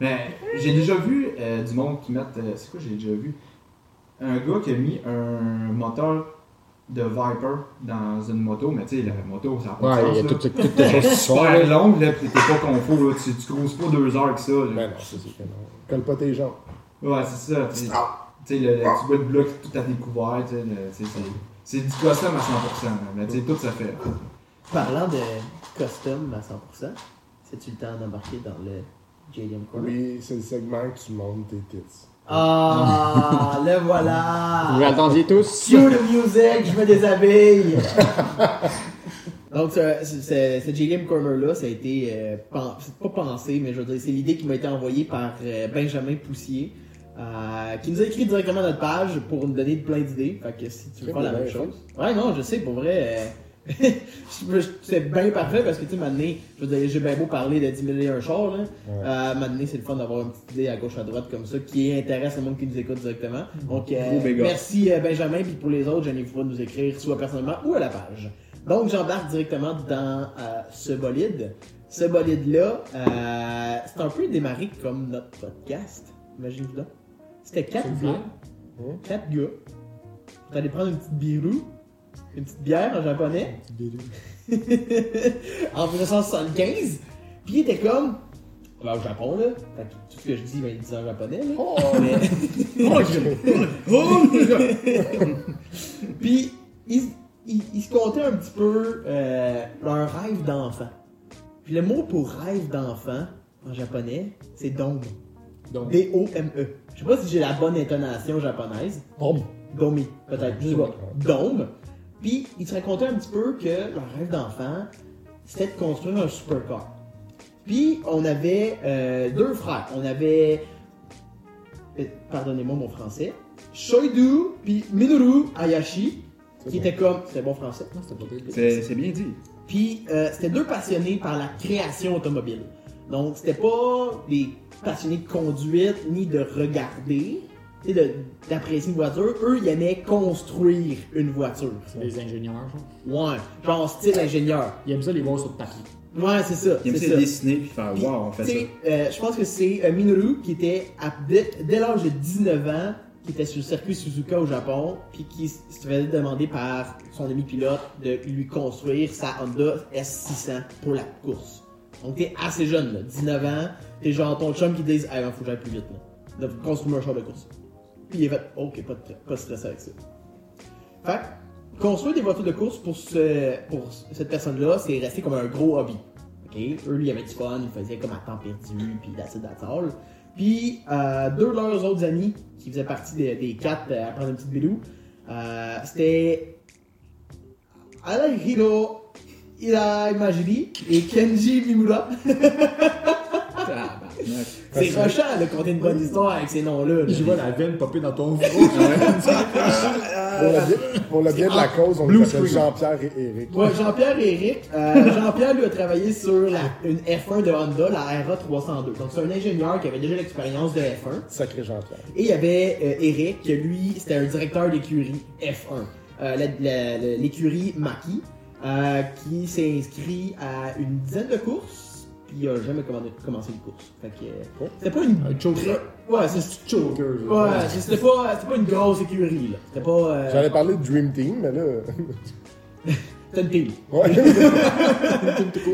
Mais j'ai déjà vu euh, du monde qui mettent. euh, c'est quoi j'ai déjà vu? Un gars qui a mis un moteur de Viper dans une moto, mais tu sais, la moto, ça n'a pas Ouais, de il y a sens. toutes là. toutes les choses qui super longue, là, pis t'es pas confort, là. Tu, tu cruises pas deux heures que ça, là. Ben non, c'est sûr que non. Colle pas tes jambes. Ouais, c'est ça. Tu tu sais, le, le petit bout de bloc tout à découvert, tu sais, le- tu sais, c'est. C'est du custom à 100%, là, mais tu sais, tout ça fait. Parlant de custom à 100%, c'est-tu le temps d'embarquer dans le JDM Corner? Oui, c'est le segment que tu montes tes tits. Ah, le Vous voilà! l'attendiez tous? Cue the music, je me déshabille! Donc, ce, ce, ce JDM Corner-là, ça a été, euh, pen- pas pensé, mais je veux dire, c'est l'idée qui m'a été envoyée par euh, Benjamin Poussier, euh, qui nous a écrit directement à notre page pour nous donner plein d'idées. Fait que si tu veux faire la même chose. Ouais, non, je sais, pour vrai, euh, c'est bien parfait parce que, tu sais, maintenant, je veux dire, j'ai bien beau parler de 10 000 et un char, là. Ouais. Euh, maintenant, c'est le fun d'avoir une petite idée à gauche à droite comme ça qui intéresse le monde qui nous écoute directement. Donc, euh, merci euh, Benjamin, puis pour les autres, pas de nous écrire soit personnellement ou à la page. Donc, j'embarque directement dans euh, ce bolide. Ce bolide-là, euh, c'est un peu démarré comme notre podcast. Imaginez-vous donc. C'était quatre gars. Quatre gars. Vous allez prendre une petite birou, une petite bière en japonais. en 1975. Puis il était comme. Au Japon, là. Fait que tout ce que je dis, ben, il dit en japonais, là. Oh! Mais- Puis, ils, ils- ils se comptaient un petit peu euh, leur rêve d'enfant. Puis le mot pour rêve d'enfant, en japonais, c'est dome. D-O-M-E. Je sais pas si j'ai la bonne intonation japonaise. Dome. Domi, peut-être. Je sais pas. Dome. Puis, ils se racontaient un petit peu que leur rêve d'enfant, c'était de construire un supercar. Puis, on avait euh, deux frères. On avait, euh, pardonnez-moi mon français, Shoidu puis Minoru Hayashi, qui étaient comme, c'était bon français. Non, c'était pas pire. C'est c'est bien dit. Puis euh, c'était deux passionnés par la création automobile. Donc c'était pas des passionnés de conduite ni de regarder, d'apprécier une voiture. Eux, ils aimaient construire une voiture. Les ingénieurs, genre. Ouais, genre style ingénieur. Ils aiment ça les voir sur le papier. Ouais, c'est ça. Il aime c'est ça dessiner puis faire Puis, wow, on fait tu ça. sais, euh, je pense que c'est euh, Minoru qui était à- dès, dès l'âge de 19 ans, qui était sur le circuit Suzuka au Japon, puis qui se faisait demander par son ami pilote de lui construire sa Honda S600 pour la course. Donc t'es assez jeune, là, 19 ans, t'es genre ton chum qui te dit Hey, faut que j'aille plus vite, là. De construire un char de course. Puis il est fait Ok, pas de, pas stress avec ça. Fait construire des voitures de course pour, ce, pour cette personne-là, c'est resté comme un gros hobby. Ok, eux, ils avaient du fun, ils faisaient comme à temps perdu, puis that's all. Puis, euh, deux de leurs autres amis, qui faisaient partie des, quatre euh, à prendre une petite bidou, euh, c'était Alahiro Irai Majiri et Kenji Mimura. C'est rushant de compter une bonne histoire avec ces noms-là. là. Je vois la veine popper dans ton front. Pour le bien, pour le bien de la cause, on les appelle. Jean-Pierre et Eric. Ouais, Jean-Pierre et Eric. Euh, Jean-Pierre lui a travaillé sur la, une F1 de Honda, la RA302. Donc c'est un ingénieur qui avait déjà l'expérience de F1. Sacré Jean-Pierre. Et il y avait euh, Eric, que lui, c'était un directeur d'écurie F1. Euh, L'écurie Maki. euh, qui s'est inscrit à une dizaine de courses, il a jamais commandé- commencé une course. Fait que, euh, c'était pas une. Un choker. Ouais, c'est Choker. Ouais, c'était pas, c'était pas une grosse écurie, là. C'était pas. euh, J'allais parler de Dream Team, mais là. C'était une team. Ouais.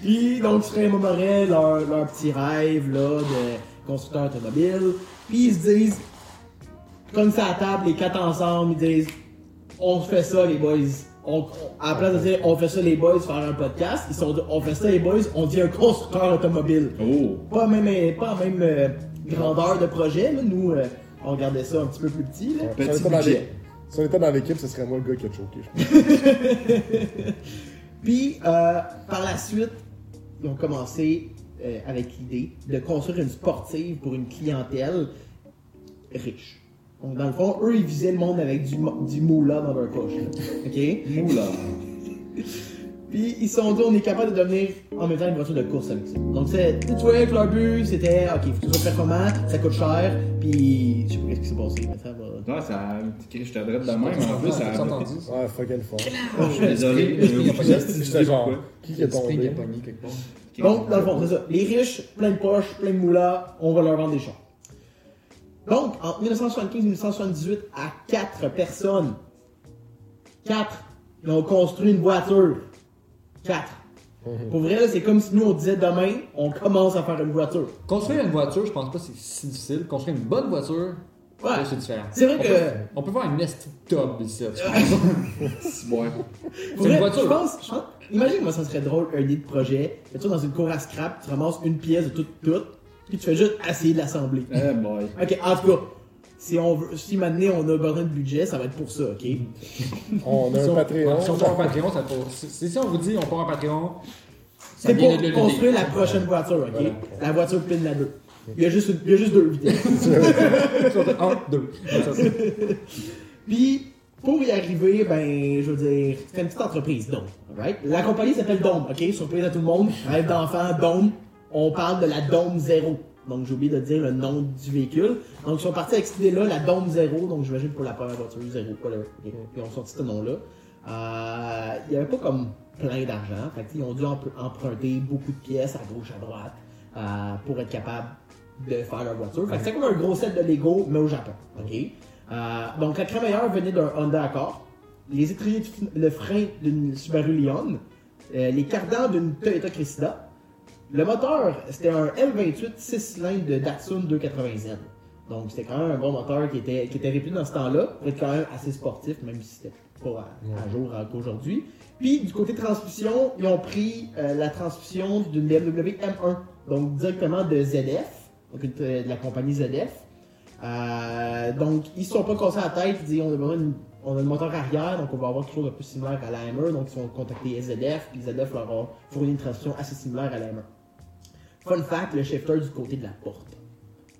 Puis, donc, serait Morel, leur, leur petit rêve, là, de constructeur automobile. Puis, ils se disent, comme ça à table, les quatre ensemble, ils disent, on fait ça, les boys. On, on- à la place de dire, on fait ça, les boys, faire un podcast, ils sont on fait ça, les boys, on dit un constructeur automobile. Oh! Pas même, pas la même euh, grandeur de projet, là. Nous, euh, on regardait ça un petit peu plus petit, là. Si on Petit était dans budget. l'é- Si on était dans l'équipe, ce serait moi le gars qui a choqué, je pense. Puis, euh, par la suite, ils ont commencé euh, avec l'idée de construire une sportive pour une clientèle riche. Donc, dans le fond, eux, ils visaient le monde avec du, du moula dans leur poche. là. OK? Moula. Puis, ils se sont dit, on est capable de devenir en même temps une voiture de course avec ça. Donc, c'est, tu vois, que leur but, c'était, OK, faut que ce soit performant, ça coûte cher, puis je sais pas ce qui s'est passé, mais ça va. Non, ça. Je t'adresse de même, en plus, ça. Entendu? Ouais, fuck elle fort. Je suis désolé. Sais J'étais genre, qui qui est qui a tombé? pogné quelque part. Donc, dans le fond, c'est ça. Les riches, plein de poches, plein de moulas, on va leur vendre des chars. Donc, en 1975 et 1978, à quatre personnes, quatre, ils ont construit une voiture. Quatre. Pour vrai, là, c'est comme si nous, on disait demain, on commence à faire une voiture. Construire une voiture, je pense pas que c'est si difficile. Construire une bonne voiture, Ouais. c'est différent. C'est vrai On que- peut- On peut faire une nest top ici. Ouais. Pour C'est vrai, une voiture. Je pense, je pense- imagine moi ça serait drôle, un idée de projet. Tu dans une cour à scrap, tu ramasses une pièce de toute, toute, puis tu fais juste essayer de l'assembler. Eh boy. Ok, en tout cas, si on veut, si maintenant on a besoin de budget, ça va être pour ça, ok? On a Si un on- Patreon. Si on part un Patreon, ça pour... si, si on vous dit on part un Patreon, C'est pour le construire la prochaine voiture, ok? Voilà. La voiture pin la 2. Il y a juste, une- il y a juste deux vitesses. Un, deux. Puis, pour y arriver, ben, je veux dire, c'est une petite entreprise, Dome. Right? La compagnie s'appelle Dome, ok? Surprise à tout le monde. Rêve d'enfant, Dome. On parle de la Dome Zero. Donc, j'ai oublié de dire le nom du véhicule. Donc, ils sont partis avec cette idée-là, la Dome Zero. Donc, j'imagine pour la première voiture, Zero, whatever. ok? Ils ont sorti ce nom-là. Euh, il y avait pas comme plein d'argent. Fait ils ont dû emp- emprunter beaucoup de pièces à gauche, à droite, euh, pour être capable de faire leur voiture. Fait que c'est comme un gros set de Lego, mais au Japon. ok? Euh, donc, la crémaillère venait d'un Honda Accord, les étriers le frein d'une Subaru Leon, euh, les cardans d'une Toyota Cressida. Le moteur, c'était un L28 6 cylindres de Datsun 280Z. Donc, c'était quand même un bon moteur qui était, qui était réputé dans ce temps-là, pour être quand même assez sportif, même si c'était pas à, à jour euh, qu'aujourd'hui. Puis, du côté transmission, ils ont pris euh, la transmission d'une BMW M1, donc directement de ZF, donc une- de la compagnie ZF. Euh, donc, ils se sont pas cassés la tête, ils disent on a besoin d'une- on a le moteur arrière, donc on va avoir quelque chose de plus similaire à la M1, donc ils ont contacté ZF, puis ZF leur a fourni une transmission assez similaire à la M1. Fun fact, le shifter du côté de la porte.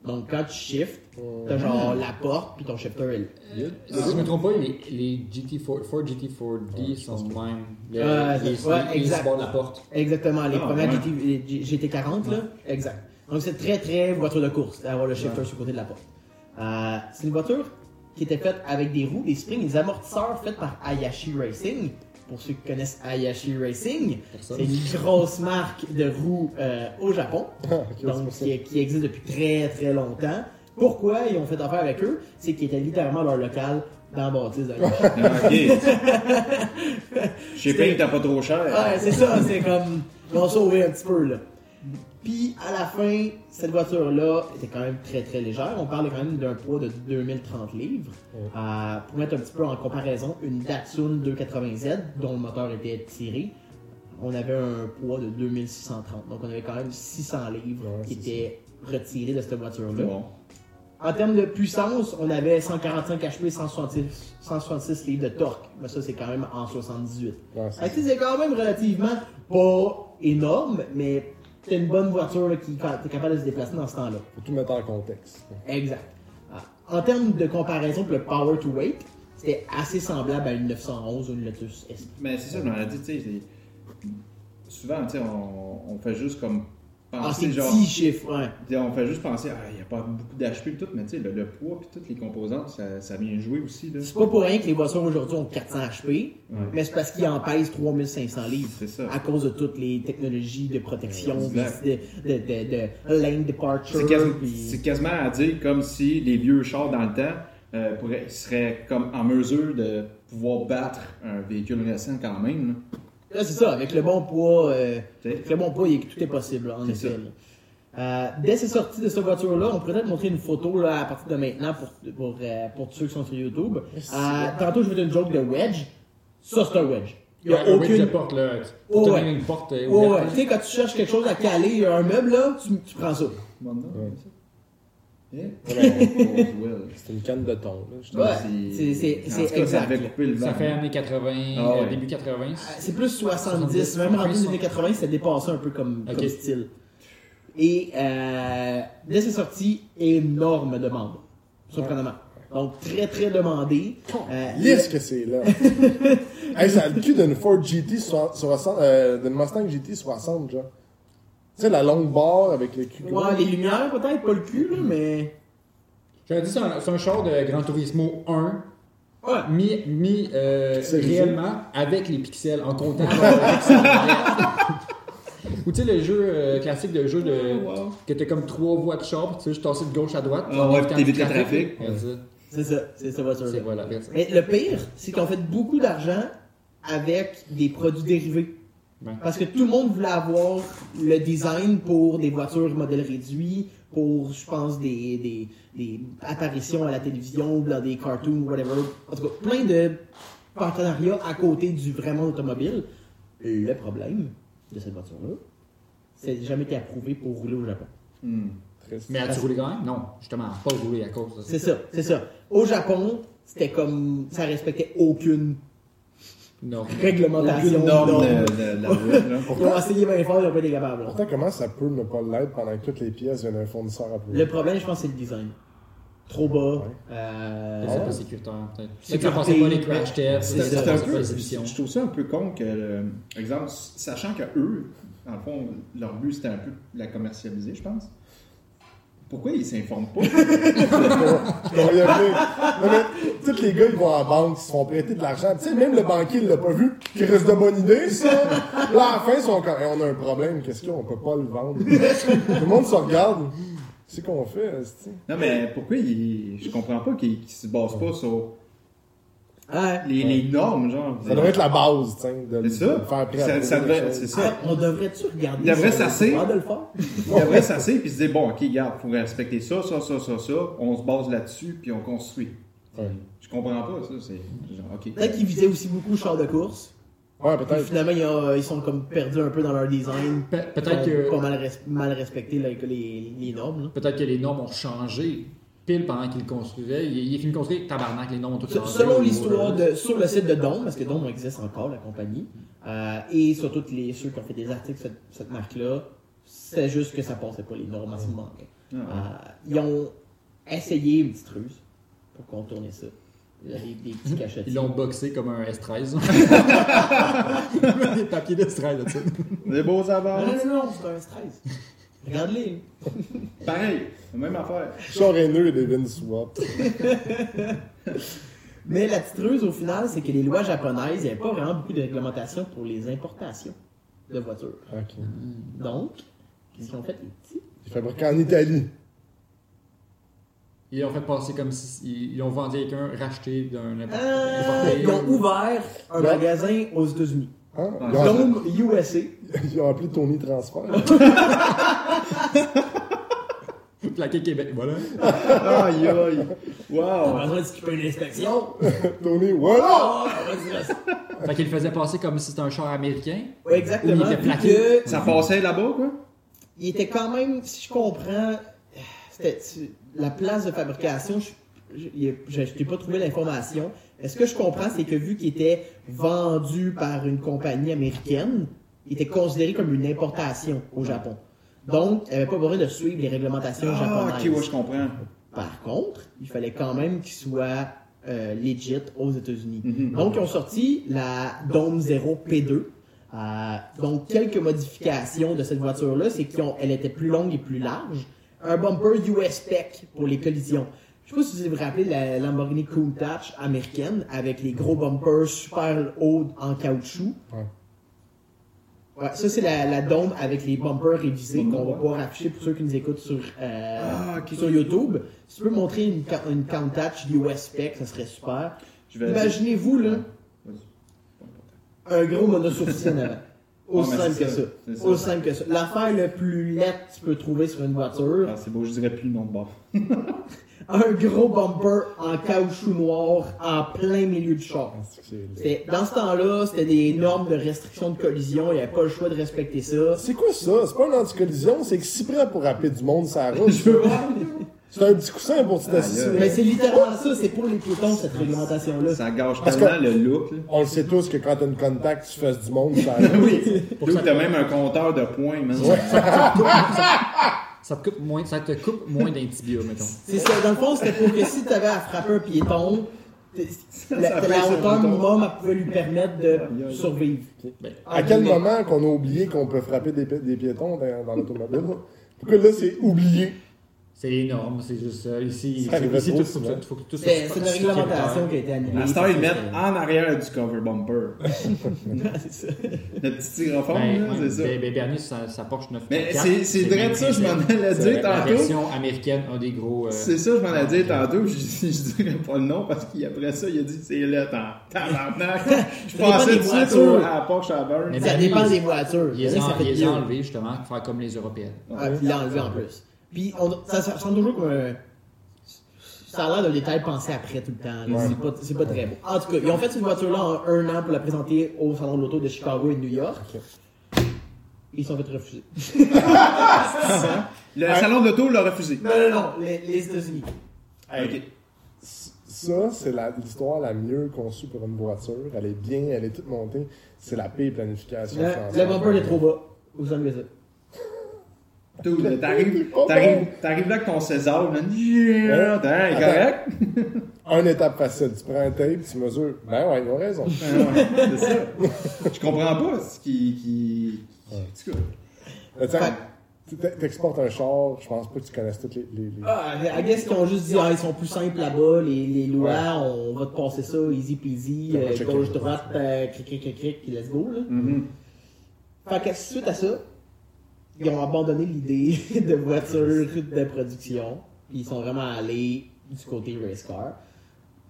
Donc quand tu shifts, t'as genre la porte, puis ton shifter est là. Si je me trompe pas, les, les GT4, Ford GT4D sont même. Les, Ouais, les, ouais, les- exact. les bords de la porte. Exactement, les Ah, premières ouais. GT, les G- GT40, là. Exact. Donc c'est très très voiture de course d'avoir le shifter sur le côté de la porte. Euh, c'est une voiture qui était faite avec des roues, des springs, des amortisseurs faits par Hayashi Racing. Pour ceux qui connaissent Hayashi Racing, c'est une grosse marque de roues euh, au Japon. Ah, donc qui, qui existe depuis très très longtemps. Pourquoi ils ont fait affaire avec eux? C'est qu'ils étaient littéralement leur local dans la bâtisse sais pas, il était pas trop cher. Ouais, c'est ça, c'est comme. Ils ont sauvé un petit peu, là. Puis, à la fin, cette voiture-là était quand même très très légère. On parle quand même d'un poids de 2030 livres. Euh, pour mettre un petit peu en comparaison, une Datsun 280Z, dont le moteur était tiré, on avait un poids de 2630. Donc, on avait quand même 600 livres Ouais, qui étaient retirés de cette voiture-là. Bon. En termes de puissance, on avait 145 HP, 166, 166 livres de torque. Mais ça, c'est quand même en 78. Ouais, c'est Fait que, tu sais, c'est quand même relativement pas énorme, mais c'est une bonne voiture là, qui est capable de se déplacer dans ce temps-là. Faut tout mettre en contexte. Exact. Ah, En termes de comparaison pour le power to weight, c'était assez semblable à une 911 ou une Lotus SP. Mais c'est ça, je ai dit, tu sais, souvent, tu sais, on, on fait juste comme Ah, c'est genre. petit chiffre, ouais. On fait juste penser, ah, il n'y a pas beaucoup d'HP et tout, mais tu sais, le, le poids et toutes les composantes, ça, ça vient jouer aussi. Là. C'est pas pour rien que les voitures aujourd'hui ont 400 HP, Ouais. mais c'est parce qu'ils en pèsent 3500 livres. C'est ça. À cause de toutes les technologies de protection, de, de, de, de lane departure. C'est quasi- puis- c'est quasiment à dire comme si les vieux chars dans le temps euh, pourraient- seraient comme en mesure de pouvoir battre un véhicule récent quand même. là. Là, c'est ça, avec le bon poids, euh, avec le bon poids, il- tout est possible, en effet. Euh, dès ces sorties de cette voiture-là, on pourrait te montrer une photo là, à partir de maintenant pour, pour, euh, pour ceux qui sont sur YouTube. Euh, tantôt, je vais te une joke de wedge. Ça, c'est un wedge. Il n'y a aucune. porte, là. Oh, Tu ouais. une porte euh, Ouais. Tu sais, quand tu cherches quelque chose à caler, il y a un meuble là, tu, tu prends ça. Ouais. C'est ça. Yeah. Ouais. Well. C'est une canne de thon, Ouais, c'est- en exact, Ça Ça fait années 80, Ah euh, ouais. début 80. C'est plus 70, même rendu les années 80, c'était dépassé un peu comme, Ok. comme style. Et euh, dès ses sorties, énorme demande. Surprenamment. Donc très très demandé. Euh, Yes que c'est là. hey, ça a le cul d'une Ford GT 60, euh, d'une Mustang GT 60, genre. Tu sais, la longue barre avec le cul. Ouais, les lumières peut-être, pas le cul, là, mais. J'avais dit, c'est un, c'est un char de Gran Turismo 1, Ouais. mis, mis euh, réellement avec les pixels, en comptant les pixels. Ou tu sais, le jeu euh, classique de jeu de. wow. que t'as comme trois voies de char, tu sais, juste tasser de gauche à droite. Ah ouais, puis t'évites le trafic. Ouais, c'est ça. C'est ça, voiture-là. C'est voilà. c'est ça. Mais le pire, c'est qu'on fait beaucoup d'argent avec des produits dérivés. Ouais. Parce que tout le monde voulait avoir le design pour des voitures modèle réduit, pour, je pense, des, des, des apparitions à la télévision, ou dans des cartoons, whatever. En tout cas, plein de partenariats à côté du vrai monde automobile. Le problème de cette voiture-là, c'est jamais été approuvé pour rouler au Japon. Triste. Mais as-tu roulé quand même? Non, justement, pas roulé à cause de ça. C'est ça, c'est ça. Au Japon, c'était comme, ça respectait aucune Non. réglementation. Aucune norme norme. de, de- de la là. Ils ont essayé bien fort, ils n'ont pas été capables. Pourtant, comment ça peut ne pas l'être pendant que toutes les pièces viennent d'un fournisseur approuvé? Le problème, je pense, c'est le design. Trop bas. Ouais. Euh, C'est pas sécuritaire, peut-être. C'est que Sécurité, ça passait pas les crash tests, c'est un peu, je trouve ça un peu con que, le- exemple, sachant que eux, dans le fond, leur but c'était un peu de la commercialiser, je pense. Pourquoi ils s'informent pas? Tous les gars, ils vont à la banque, ils se font prêter de l'argent. Tu sais, même le banquier, il l'a pas vu. Qui reste de bonne idée, ça. Là, à la fin, ils sont comme, Hey, on a un problème, qu'est-ce qu'il y a? On peut pas le vendre? Tout le monde se regarde. C'est qu'on fait, non, mais pourquoi ils. Je comprends pas qu'ils qu'ils se basent pas sur ouais. les, les normes, genre. Ça devrait être la base, tu sais, de, C'est ça. de faire Ça- prêt ça devrait- c'est ça. Ah, on devrait-tu regarder Il devrait s'asseoir. capable de le faire? Ils devraient s'asseoir puis se dire, bon, ok, regarde, faut respecter ça, ça, ça, ça, ça. On se base là-dessus puis on construit. Ouais. Je comprends pas ça, c'est genre, ok. Peut-être qu'ils visaient aussi beaucoup le char de course. Ouais, Puis peut-être. finalement, ils, ont- ils sont comme perdus un peu dans leur design. Pe- Ils Peut-être ont que, Pas mal, res- mal respecté là, avec les, les normes. là. peut-être que les normes ont changé pile pendant qu'ils le construisaient. Il, il est fini de construire, tabarnak, les normes ont tout changé. Selon l'histoire euh, de sur le site de Dom, parce que Dom existe encore, la compagnie, euh, et sur tous les ceux qui ont fait des articles sur cette, cette marque-là, c'est juste que ça passait pas les normes à ce moment Euh, ils ont essayé une petite ruse pour contourner ça. Il y a des, des petits cachettes. Ils l'ont boxé comme un S13. Des papiers de S13 là-dessus. Des beaux avances. non, non, non, c'est un S13. Regarde-les. Pareil, même affaire. Et des vins swap. Mais la petite ruse, au final, c'est que les lois japonaises, il n'y avait pas vraiment beaucoup de réglementation pour les importations de voitures. Ok. Donc, qu'est-ce qu'ils ont fait, les petits? Il fabriqué en Italie. Ils l'ont fait passer comme si ils ils l'ont vendu quelqu'un, racheté d'un n'importe Euh, ils ont ouvert un Ouais. magasin aux États-Unis. Hein? Dome USA. ils ont appelé Tony Transfer. Plaqué Québec, voilà. Aïe aïe. Wow. besoin de skipper une inspection. Tony, voilà! Reste. Fait qu'il le faisait passer comme si c'était un char américain. Ouais, exactement. Où il était plaqué. que Ça passait là-bas, quoi? il était quand même, si je comprends, c'était la place de fabrication? Je n'ai pas trouvé l'information. Mais ce que je comprends, c'est que vu qu'il était vendu par une compagnie américaine, il était considéré comme une importation au Japon. Donc, il n'avait pas besoin de suivre les réglementations Ah, japonaises. ok, ouais, je comprends. Par contre, il fallait quand même qu'il soit euh, legit aux États-Unis. Mhm. Donc, ils ont sorti la Dome 0 P2. Euh, donc, quelques modifications de cette voiture-là, c'est qu'elle était plus longue et plus large. Un bumper US Spec pour les collisions. Je sais pas si vous vous rappelez la Lamborghini Countach américaine avec les gros bumpers super hauts en caoutchouc. Ouais. Ouais, ça c'est la, la dôme avec les bumpers révisés qu'on va pouvoir afficher pour ceux qui nous écoutent sur, euh, Ah, sur YouTube. Si tu peux montrer une, une Countach US Spec, ça serait super. Imaginez-vous là, un gros monosourcil en avant. Aussi Ah, mais simple que ça. Aussi simple que ça. L'affaire le plus laide que tu peux trouver sur une voiture, Ah, c'est beau, je dirais plus le nom de bord. un gros bumper en caoutchouc noir en plein milieu du char. Dans ce temps-là, c'était des normes de restriction de collision, il n'y avait pas le choix de respecter ça. C'est quoi ça? C'est pas une anticollision, c'est que si prêt pour rappeler du monde, ça route. Je veux voir. C'est un petit coussin pour t'assister. Mais c'est littéralement ça, c'est pour les piétons cette réglementation-là. Ça gâche Parce tellement le look. là. On le sait tous que quand t'as une contact, tu fasses du monde, ça route. Oui. Là, t'as même un compteur de points, man. Ça te coupe moins, ça te coupe moins d'un tibia, mettons. C'est ça, dans le fond, c'était pour que si tu avais à frapper un piéton, la, hauteur minimum, elle pouvait lui permettre de survivre. Ben, À quel moment qu'on a oublié qu'on peut frapper des, pi- des piétons dans, dans l'automobile? Pourquoi là, c'est oublié? C'est énorme, c'est juste ça. Ici, Ça tout, faut, que- faut que tout C'est soit c'est une réglementation qui a été annulée. À ce temps, ils C'est- mettent en arrière du cover bumper. c'est ça. Le petit styrofoam, Ben, là, c'est ça. ben, ben, Bernie, sa, sa Porsche 9 Mais c'est- c'est direct ça, je m'en allais C'est dire La tantôt. version américaine a des gros. euh, C'est ça, je m'en ai dit tantôt, je, je dirais pas le nom parce qu'après ça, il a dit c'est là, tabarnak. Je pensais des tout de suite à la Porsche à. Mais Ça dépend ils- des voitures. Ils les Ça, ont, ça ils enlevés justement pour faire comme les européennes. Ouais, puis il l'a enlevé en plus. Puis on, ça, ça ressemble toujours comme un- Ça a l'air d'un détail pensé après tout le temps. Ouais. C'est pas, c'est pas très beau. En tout cas, ils ont fait cette voiture-là en un an pour la présenter au Salon de l'Auto de Chicago et de New York. Ils sont fait refuser. Le salon de l'auto l'a refusé. Non, non, non, les, les États-Unis. Ok. Ça, c'est la- l'histoire la, mieux conçue pour une voiture. Elle est bien, elle est toute montée. C'est la pire planification. Le, française. le bumper est trop bas. Vous enlevez ça. T'arrives t'arrives- t'arrives là avec ton César, man. Yeah, Ouais. t'es correct? Un étape facile. Tu prends un tape, tu mesures. Ben ouais, ils ont raison. Ouais, c'est ça. Je comprends pas ce qui. qui... En tout cas, tu t'ex- t'exportes un char, je pense pas que tu connaisses toutes les. les- les- Ah, I guess qu'ils ont juste dit, ah, ils sont plus simples là-bas, les, les lois, on va te passer ça, easy peasy, On va euh, gauche, droite, euh, cric, cric, cric, puis let's go, là. mhm. Fait que suite à ça, ils ont abandonné l'idée de voiture de production. Puis ils sont vraiment allés du côté race car.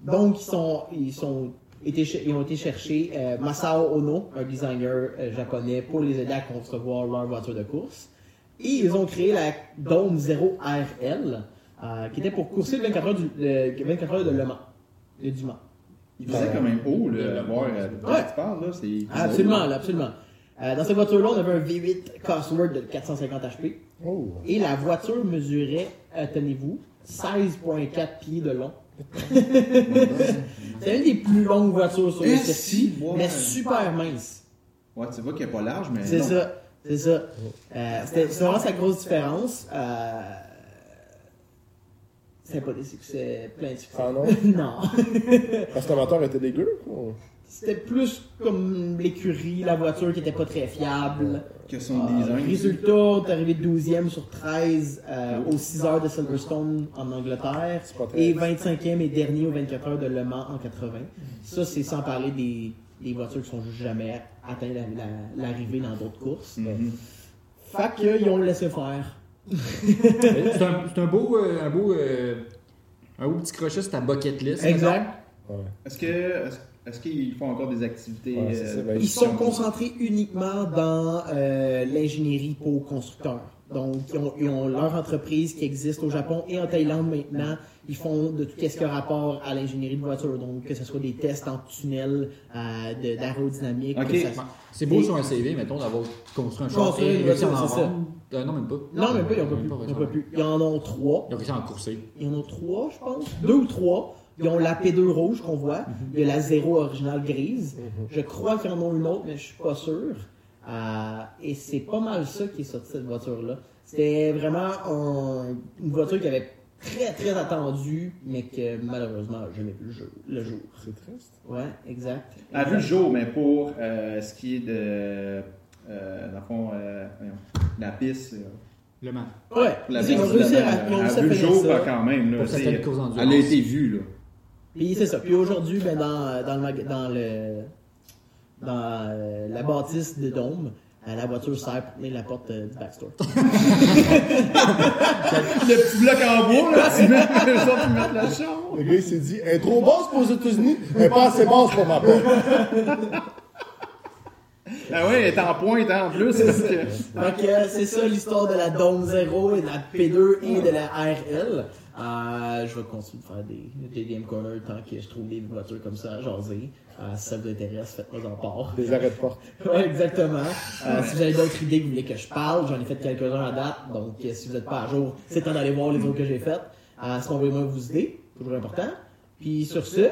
Donc ils sont ils sont été ils ont été chercher euh, Masao Ono, un designer euh, japonais, pour les aider à concevoir leur voiture de course. Et ils ont créé la Dome 0 RL, euh, qui était pour courser le 24 heures, du, le 24 heures de Le Mans. Le du Mans. Il faisait quand même haut, là, le voir. Ouais. tu parles, là, c'est. Absolument, là, absolument. Euh, dans cette voiture-là, on avait un V8 Cosworth de 450 HP. Oh! Et la voiture mesurait, euh, tenez-vous, 16,4 pieds de long. C'est une des plus longues voitures sur le circuit, mais super mince. Ouais, tu vois qu'il est pas large, mais. C'est non. ça, c'est ça. Euh, C'était c'est vraiment sa grosse différence. Euh, C'était pas des succès, plein de succès. Ah non? non. Parce que le moteur était dégueu? ou? C'était plus comme l'écurie, la voiture qui était pas très fiable. Que son Euh, design. résultat, on est arrivé 12e sur 13 euh, aux 6 heures de Silverstone en Angleterre C'est et 25e et dernier aux 24 heures de Le Mans en 80. Ça, c'est sans parler des, des voitures qui sont jamais atteint la- la- l'arrivée dans d'autres courses. Mhm. Fait qu'ils ont laissé faire. c'est un, c'est un beau, euh, un beau, euh, un beau petit crochet sur ta bucket list. Exact. Ouais. Est-ce que. Est-ce qu'ils font encore des activités. Ouais, euh, ça, ben, Ils sont concentrés uniquement dans euh, l'ingénierie pour constructeurs. Donc, ils ont, ils ont leur entreprise qui existe au Japon et en Thaïlande maintenant. Ils font de tout ce qui a rapport à l'ingénierie de voiture. Donc, que ce soit des tests en tunnel, euh, d'aérodynamique. Ok. que ça- Ouais. C'est beau sur un CV, mettons, d'avoir construit un char et réussi à en vendre. Euh, non, même pas. Non, même pas, ils n'ont pas, Même plus. pas, Ils en ont pas plus. Ils en ont trois. Ils ont réussi à en courser. Il y en a trois, je pense. Deux ou trois. Ils ont la P2 rouge qu'on voit. Il y a la 0 originale grise. Je crois qu'ils en ont une autre, mais je suis pas sûr. Euh, et c'est pas mal ça qui est sorti de cette voiture-là. C'était vraiment un- une voiture qui avait très très attendu, mais que malheureusement jamais vu le jour. Le jour. C'est triste. Ouais, exact. A vu le jour, mais pour euh, ce qui est de. Euh, dans le fond, euh, la piste. euh, Le man. Ouais, pour la ils ont piste, réussi à, vu le jour ça. quand même. Là, elle a été vue. Là. Puis c'est ça. Puis aujourd'hui, ben, dans, dans, le, dans, le, dans euh, la bâtisse de Dôme, euh, la voiture sert pour tenir la porte euh, du backstore. Le petit bloc en bois, là, tu mets, les autres, ils mettent la chambre. Le gars, il s'est dit, elle est trop basse pour les États-Unis, elle est pas assez basse pour ma porte. Ah ouais, elle est en pointe hein, en plus. c'est que- Donc, euh, c'est ça l'histoire de la Dome 0 et de la P2 et de la RL. Euh, je vais continuer de faire des, des game corners tant que je trouve des voitures comme ça à jaser. Euh, si ça vous intéresse, faites-moi en part. Des arrêts de porte. Ouais, exactement. Euh, si vous avez d'autres idées que vous voulez que je parle, j'en ai fait quelques-uns à date. Donc, euh, si vous n'êtes pas à jour, c'est temps d'aller voir les autres que j'ai faites. Euh, sinon, envoyez-moi vos idées. Toujours important. Puis, sur ce,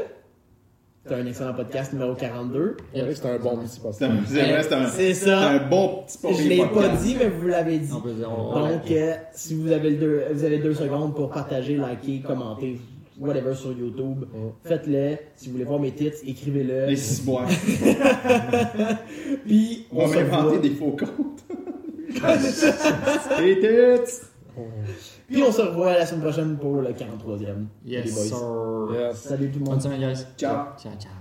c'est un excellent podcast numéro 42. C'est vrai que c'était un bon petit poste. C'est un- c'est un, ça. bon petit Je l'ai pas podcast. dit, mais vous l'avez dit. Donc, euh, si vous avez, le deux, vous avez deux secondes pour partager, liker, commenter, whatever sur YouTube, faites-le. Si vous voulez voir mes titres, écrivez-le. Les six bois. Puis, On on va revoit. des faux comptes. Les tits. Puis on se revoit la semaine prochaine pour le 43e. Yes, les boys. sir. Yes. Salut tout le monde. Bonne semaine, guys. Ciao. Ciao, ciao.